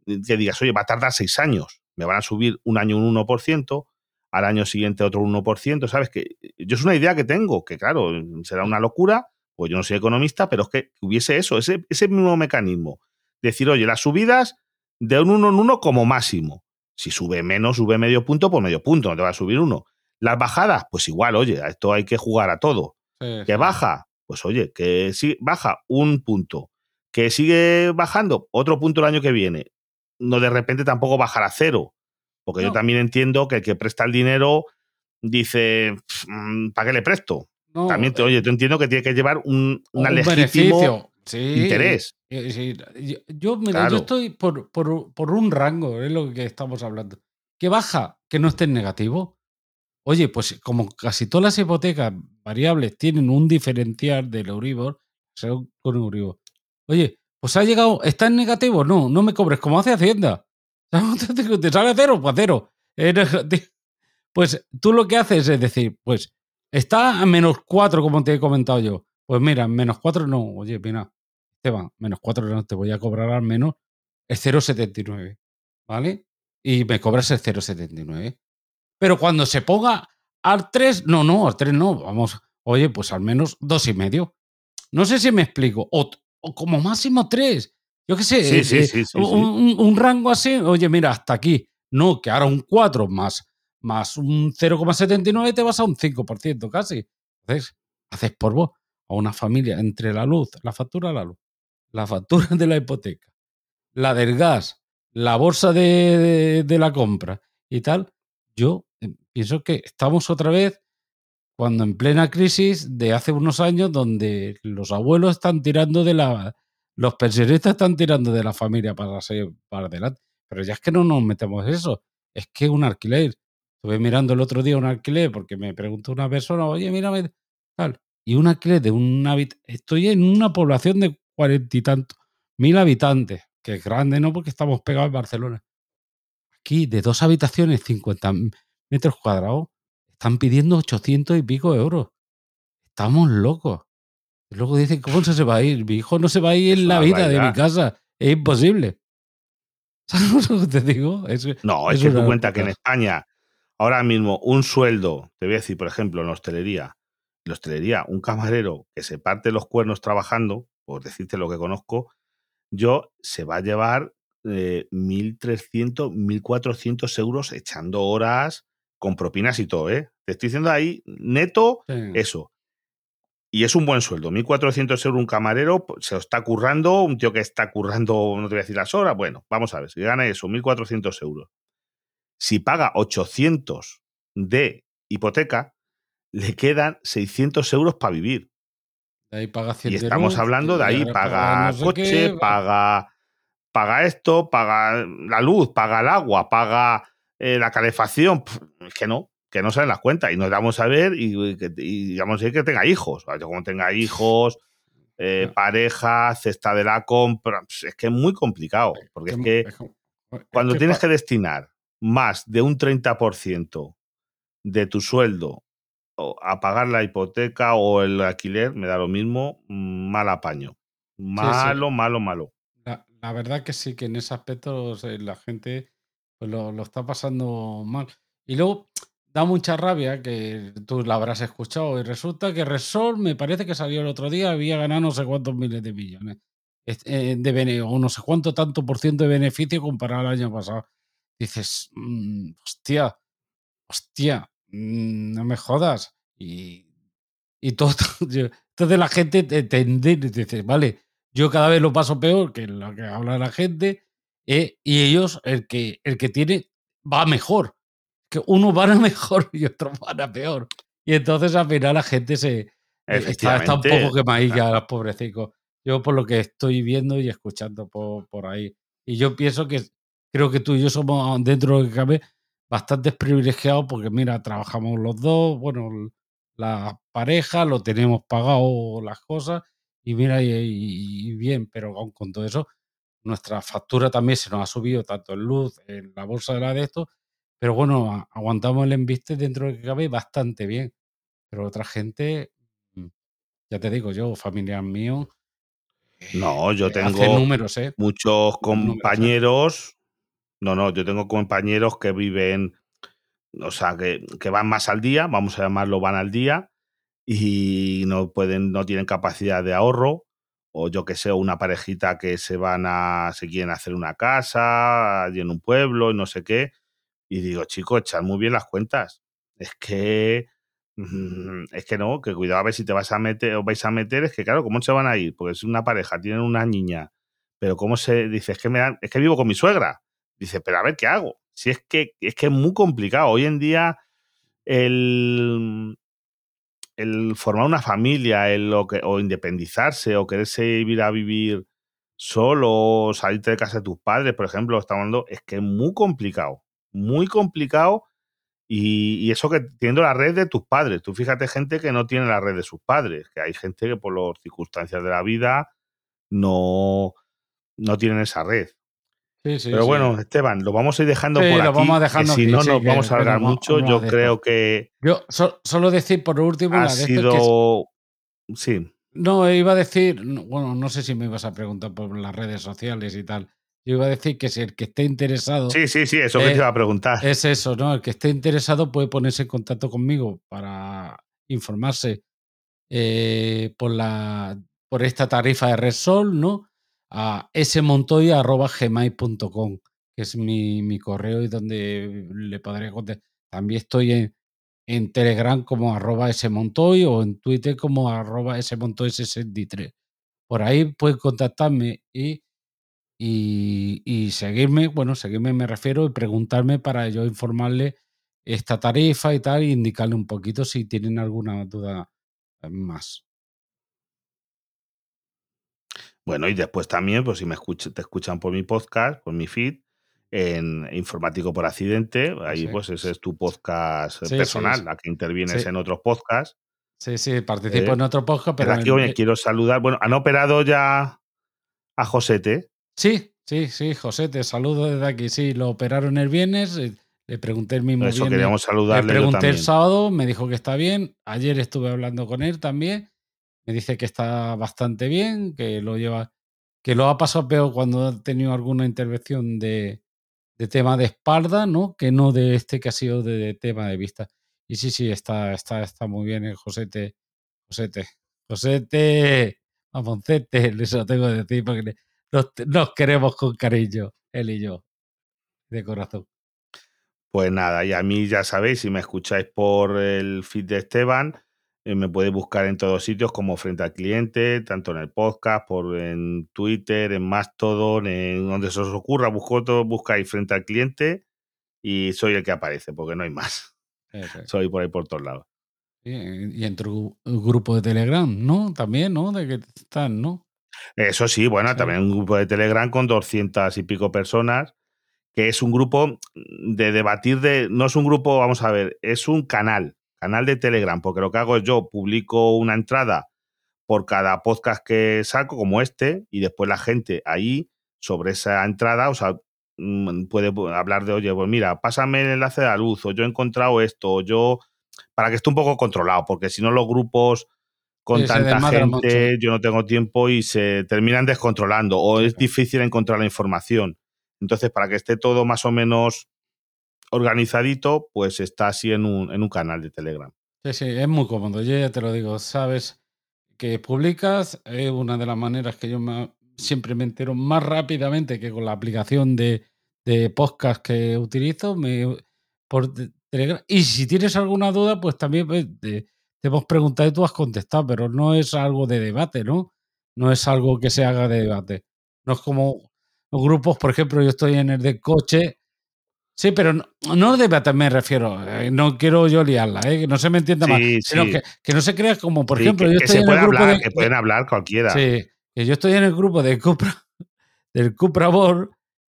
que digas, oye, va a tardar seis años, me van a subir un año un 1%, al año siguiente otro 1%, ¿sabes? Que yo es una idea que tengo, que claro, será una locura, pues yo no soy economista, pero es que hubiese eso, ese, ese mismo mecanismo. Decir, oye, las subidas de un 1 en 1 como máximo. Si sube menos, sube medio punto, pues medio punto, no te va a subir uno. Las bajadas, pues igual, oye, a esto hay que jugar a todo. Sí, Que sí. baja, pues oye, que sí, baja un punto. Que sigue bajando otro punto el año que viene. No de repente tampoco bajar a cero. Porque yo también entiendo que el que presta el dinero dice, ¿para qué le presto? No, también, te, oye, yo entiendo que tiene que llevar un, un un legítimo. Sí, interés. Eh, sí, Yo, mira, Claro. yo estoy por, por, por un rango, es lo que estamos hablando. Que baja, que no esté en negativo. Oye, pues como casi todas las hipotecas variables tienen un diferencial del Euribor, según con Euribor. Oye, pues ha llegado, ¿está en negativo? No, no me cobres, como hace Hacienda. (laughs) ¿Te sale a cero? Pues a cero. (laughs) Pues tú lo que haces es decir, pues está a menos 4, como te he comentado yo. Pues mira, menos 4 no. Oye, mira, Esteban, menos 4 no te voy a cobrar al menos el 0,79. ¿Vale? Y me cobras el 0,79. Pero cuando se ponga al 3, no, no, al 3 no. Vamos, oye, pues al menos dos y medio. No sé si me explico. O, o como máximo 3. Yo qué sé. Sí, eh, sí, eh, sí, un, rango así, oye, mira, hasta aquí. No, que ahora un 4 más, más un 0,79 te vas a un 5% casi. Entonces, haces por vos a una familia entre la luz, la factura de la luz, la factura de la hipoteca, la del gas, la bolsa de, de- de la compra y tal. Yo eh, pienso que estamos otra vez cuando en plena crisis de hace unos años donde los abuelos están tirando de la... Los pensionistas están tirando de la familia para seguir para adelante. Pero ya es que no nos metemos eso. Es que un alquiler. Estuve mirando el otro día un alquiler porque me preguntó una persona, oye, mírame, tal. Y un alquiler de un habit- Estoy en una población de cuarenta y tantos mil habitantes, que es grande, ¿no? Porque estamos pegados en Barcelona. Aquí, de dos habitaciones, 50 metros cuadrados, están pidiendo 800 y pico euros. Estamos locos. Y luego dicen, ¿cómo se va a ir? Mi hijo no se va a ir Es en la vida de mi casa. Es imposible. (laughs) ¿Sabes lo que te digo? Es, No, es, es que tú cuenta que en. España, ahora mismo, un sueldo, te voy a decir, por ejemplo, en la hostelería, en la hostelería, un camarero que se parte los cuernos trabajando, por decirte lo que conozco, yo se va a llevar eh, 1.300, 1.400 euros echando horas con propinas y todo, ¿eh? Te estoy diciendo ahí, neto, Sí. eso. Y es un buen sueldo. 1.400 euros un camarero, pues, se lo está currando, un tío que está currando, no te voy a decir las horas, bueno, vamos a ver, si gana eso, 1.400 euros. Si paga 800 de hipoteca, le quedan 600 euros para vivir. De ahí paga 100 Y estamos luz, hablando de ahí, paga no sé coche, qué, paga, paga esto, paga la luz, paga el agua, paga eh, la calefacción. Pff, Es que no, que no salen las cuentas. Y nos vamos a ver y, y, que- y tenga hijos. Yo como tenga hijos, (laughs) eh, pareja, cesta de la compra. Pues es que es muy complicado, porque es que es cuando que tienes que destinar más de un 30% de tu sueldo a pagar la hipoteca o el alquiler, me da lo mismo, mm, mal apaño. Malo, malo, malo. La, la verdad que sí, que en ese aspecto la gente pues, lo, lo está pasando mal. Y luego da mucha rabia que tú la habrás escuchado y resulta que Resol me parece que salió el otro día, había ganado no sé cuántos miles de millones es- eh, de o no sé cuánto tanto por ciento de beneficio comparado al año pasado. Dices, "Mm, hostia, hostia, mm, no me jodas. Y, y todo, (laughs) entonces la gente te, te entiende y dice, vale, yo cada vez lo paso peor que lo que habla la gente, eh, y ellos, el que, el que tiene, va mejor. Que unos van a mejor y otros van a peor. Y entonces al final la gente se eh, está, está un poco quemadilla, pobrecicos. Yo por lo que estoy viendo y escuchando por, por ahí. Y yo pienso que creo que tú y yo somos, dentro de lo que cabe, bastantes privilegiados porque, mira, trabajamos los dos, bueno, la pareja, lo tenemos pagado las cosas y mira, y, y- y bien, pero aún con todo eso, nuestra factura también se nos ha subido tanto en luz, en la bolsa de la de esto, pero bueno, aguantamos el embiste dentro de lo que cabe bastante bien. Pero otra gente, mm, ya te digo yo, familiar mío, No, yo eh, tengo números, ¿eh? muchos ¿eh? compañeros. No, no, yo tengo compañeros que viven, o sea, que, que van más al día, vamos a llamarlo van al día, y no pueden, no tienen capacidad de ahorro, o yo que sé, una parejita que se van a, se quieren hacer una casa allí en un pueblo y no sé qué. Y digo, chicos, echad muy bien las cuentas. Es que mm, es que no, que cuidado a ver si te vas a meter o vais a meter, es que claro, ¿cómo se van a ir? Porque es una pareja, tienen una niña, pero cómo se dice, es que me dan, es que vivo con mi suegra. Dice, pero a ver qué hago. Si es que es que es muy complicado. Hoy en día el formar una familia, el, o, que, o independizarse, o quererse ir a vivir solo, o salirte de casa de tus padres, por ejemplo, estamos hablando, es que es muy complicado, muy complicado, y, y eso que teniendo la red de tus padres. Tú fíjate gente que no tiene la red de sus padres, que hay gente que por las circunstancias de la vida no, no tienen esa red. Sí, sí, Pero sí. bueno, Esteban, lo vamos a ir dejando por lo aquí, vamos que dejando si no nos vamos a va- mucho. Yo creo que Yo so- solo decir por último ha la de esto que es- sido... Sí, No, iba a decir, no, bueno, no sé si me ibas a preguntar por las redes sociales y tal. Yo iba a decir que si el que esté interesado sí, sí, sí, eso que te iba a preguntar. es eso, ¿no? El que esté interesado puede ponerse en contacto conmigo para informarse eh, por, la, por esta tarifa de Resol, ¿no? A smontoya.gmail.com, que es mi, mi correo y donde le podré contestar. También estoy en, en Telegram como arroba smontoy o en Twitter como arroba smontoy63. Por ahí pueden contactarme y, y, y seguirme, bueno, seguirme me refiero y preguntarme para yo informarle esta tarifa y tal, y indicarle un poquito si tienen alguna duda más. Bueno, y después también, pues si me escuch- te escuchan por mi podcast, por mi feed, en Informático por Accidente, ahí Sí. pues ese es tu podcast eh, Sí, personal, sí. la que intervienes en otros podcasts. Sí, sí, participo Eh, en otro podcast, Pero pero aquí, en- oye, eh, quiero saludar, bueno, han operado ya a Josete, sí, sí, sí, José, te saludo desde aquí. Sí, lo operaron el viernes, eh, le pregunté el mismo eso viernes. queríamos Le saludarle yo pregunté el sábado, me dijo que está bien. Ayer estuve hablando con él también. Me dice que está bastante bien, que lo lleva, que lo ha pasado peor cuando ha tenido alguna intervención de, de tema de espalda, ¿no? Que no de este que ha sido de, de tema de vista. Y sí, sí, está, está, está muy bien el Josete. Josete. Josete. Mamoncete, (laughs) les lo tengo que decir porque le- nos, nos queremos con cariño, él y yo. De corazón. Pues nada, y a mí ya sabéis, si me escucháis por el feed de Esteban, eh, me podéis buscar en todos sitios como frente al cliente, tanto en el podcast, por en Twitter, en Mastodon, en donde se os ocurra, busco todo, buscáis frente al cliente y soy el que aparece, porque no hay más. Soy por ahí por todos lados. Y en tu grupo de Telegram, ¿no? También, ¿no? De que están, ¿no? Eso sí, bueno, Sí. también un grupo de Telegram con 200 y pico personas, que es un grupo de debatir de... No es un grupo, vamos a ver, es un canal, canal de Telegram, porque lo que hago es yo publico una entrada por cada podcast que saco, como este, y después la gente ahí, sobre esa entrada, o sea, mm, puede hablar de, oye, pues mira, pásame el enlace de la luz, o yo he encontrado esto, o yo, para que esté un poco controlado, porque si no los grupos con tanta gente, yo no tengo tiempo y se terminan descontrolando, o es difícil encontrar la información. Entonces, para que esté todo más o menos organizadito, pues está así en un, en un canal de Telegram. Sí, sí, es muy cómodo. Yo ya te lo digo, sabes que publicas, es una de las maneras que yo me- siempre me entero más rápidamente que con la aplicación de, de podcast que utilizo me, por te- Telegram. Y si tienes alguna duda, pues también pues, te hemos preguntado y tú has contestado, pero no es algo de debate, ¿no? No es algo que se haga de debate. No es como los grupos, por ejemplo, yo estoy en el de coche. Sí, pero no, no debate me refiero. eh, no quiero yo liarla, ¿eh? que no se me entienda mal. Sí, Sino sí. que, que no se crea como, por Sí, ejemplo, que, yo que estoy se en el grupo hablar, de, que pueden de- hablar cualquiera. Sí, que yo estoy en el grupo de Cupra, (laughs) del Cupra Board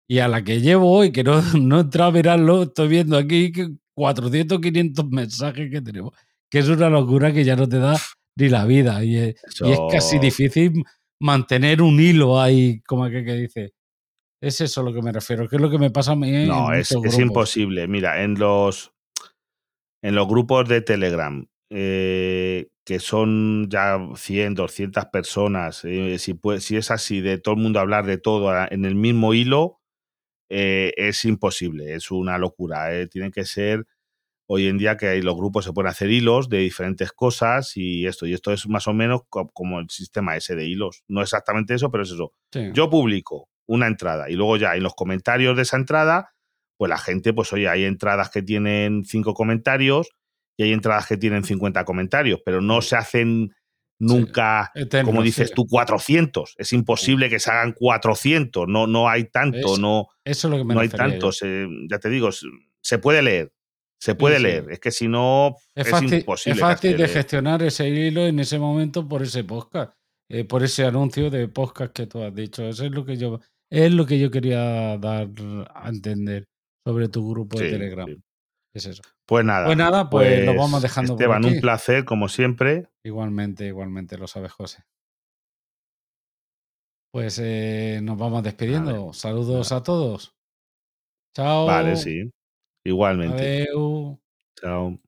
y a la que llevo hoy, que no, (laughs) no he entrado a mirarlo, estoy viendo aquí que 400, 500 mensajes que tenemos, que es una locura que ya no te da ni la vida y es, y es casi difícil mantener un hilo ahí, como aquel que dice. Es eso a lo que me refiero, que es lo que me pasa a mí en No, es, muchos es grupos. imposible. Mira, en los, en los grupos de Telegram, eh, que son ya 100, 200 personas, eh, si, puede- si es así, de todo el mundo hablar de todo en el mismo hilo, eh, es imposible, es una locura. Tienen que ser, hoy en día que hay los grupos se pueden hacer hilos de diferentes cosas y esto, y esto es más o menos co- como el sistema ese de hilos. No exactamente eso, pero es eso. Sí. Yo publico una entrada y luego ya en los comentarios de esa entrada, pues la gente, pues oye, hay entradas que tienen cinco comentarios y hay entradas que tienen 50 comentarios, pero no se hacen nunca, Eterno, como dices sí. tú, 400. Es imposible que se hagan 400, no, no hay tanto, Es- no, Eso es lo que me no hay yo. tantos. eh, ya te digo, se, se puede leer, se puede sí. leer. Es que si no, Es es, fácil, imposible. es fácil de gestionar ese hilo en ese momento por ese podcast, eh, por ese anuncio de podcast que tú has dicho. Eso es lo que yo, es lo que yo quería dar a entender sobre tu grupo de Telegram. Es eso. Pues nada. Pues nada, pues lo vamos dejando por Esteban, aquí. un placer, como siempre. Igualmente, igualmente, lo sabes, José. Pues eh, nos vamos despidiendo. Saludos a todos. Chao. Vale, sí. Igualmente. Adeu. Chao.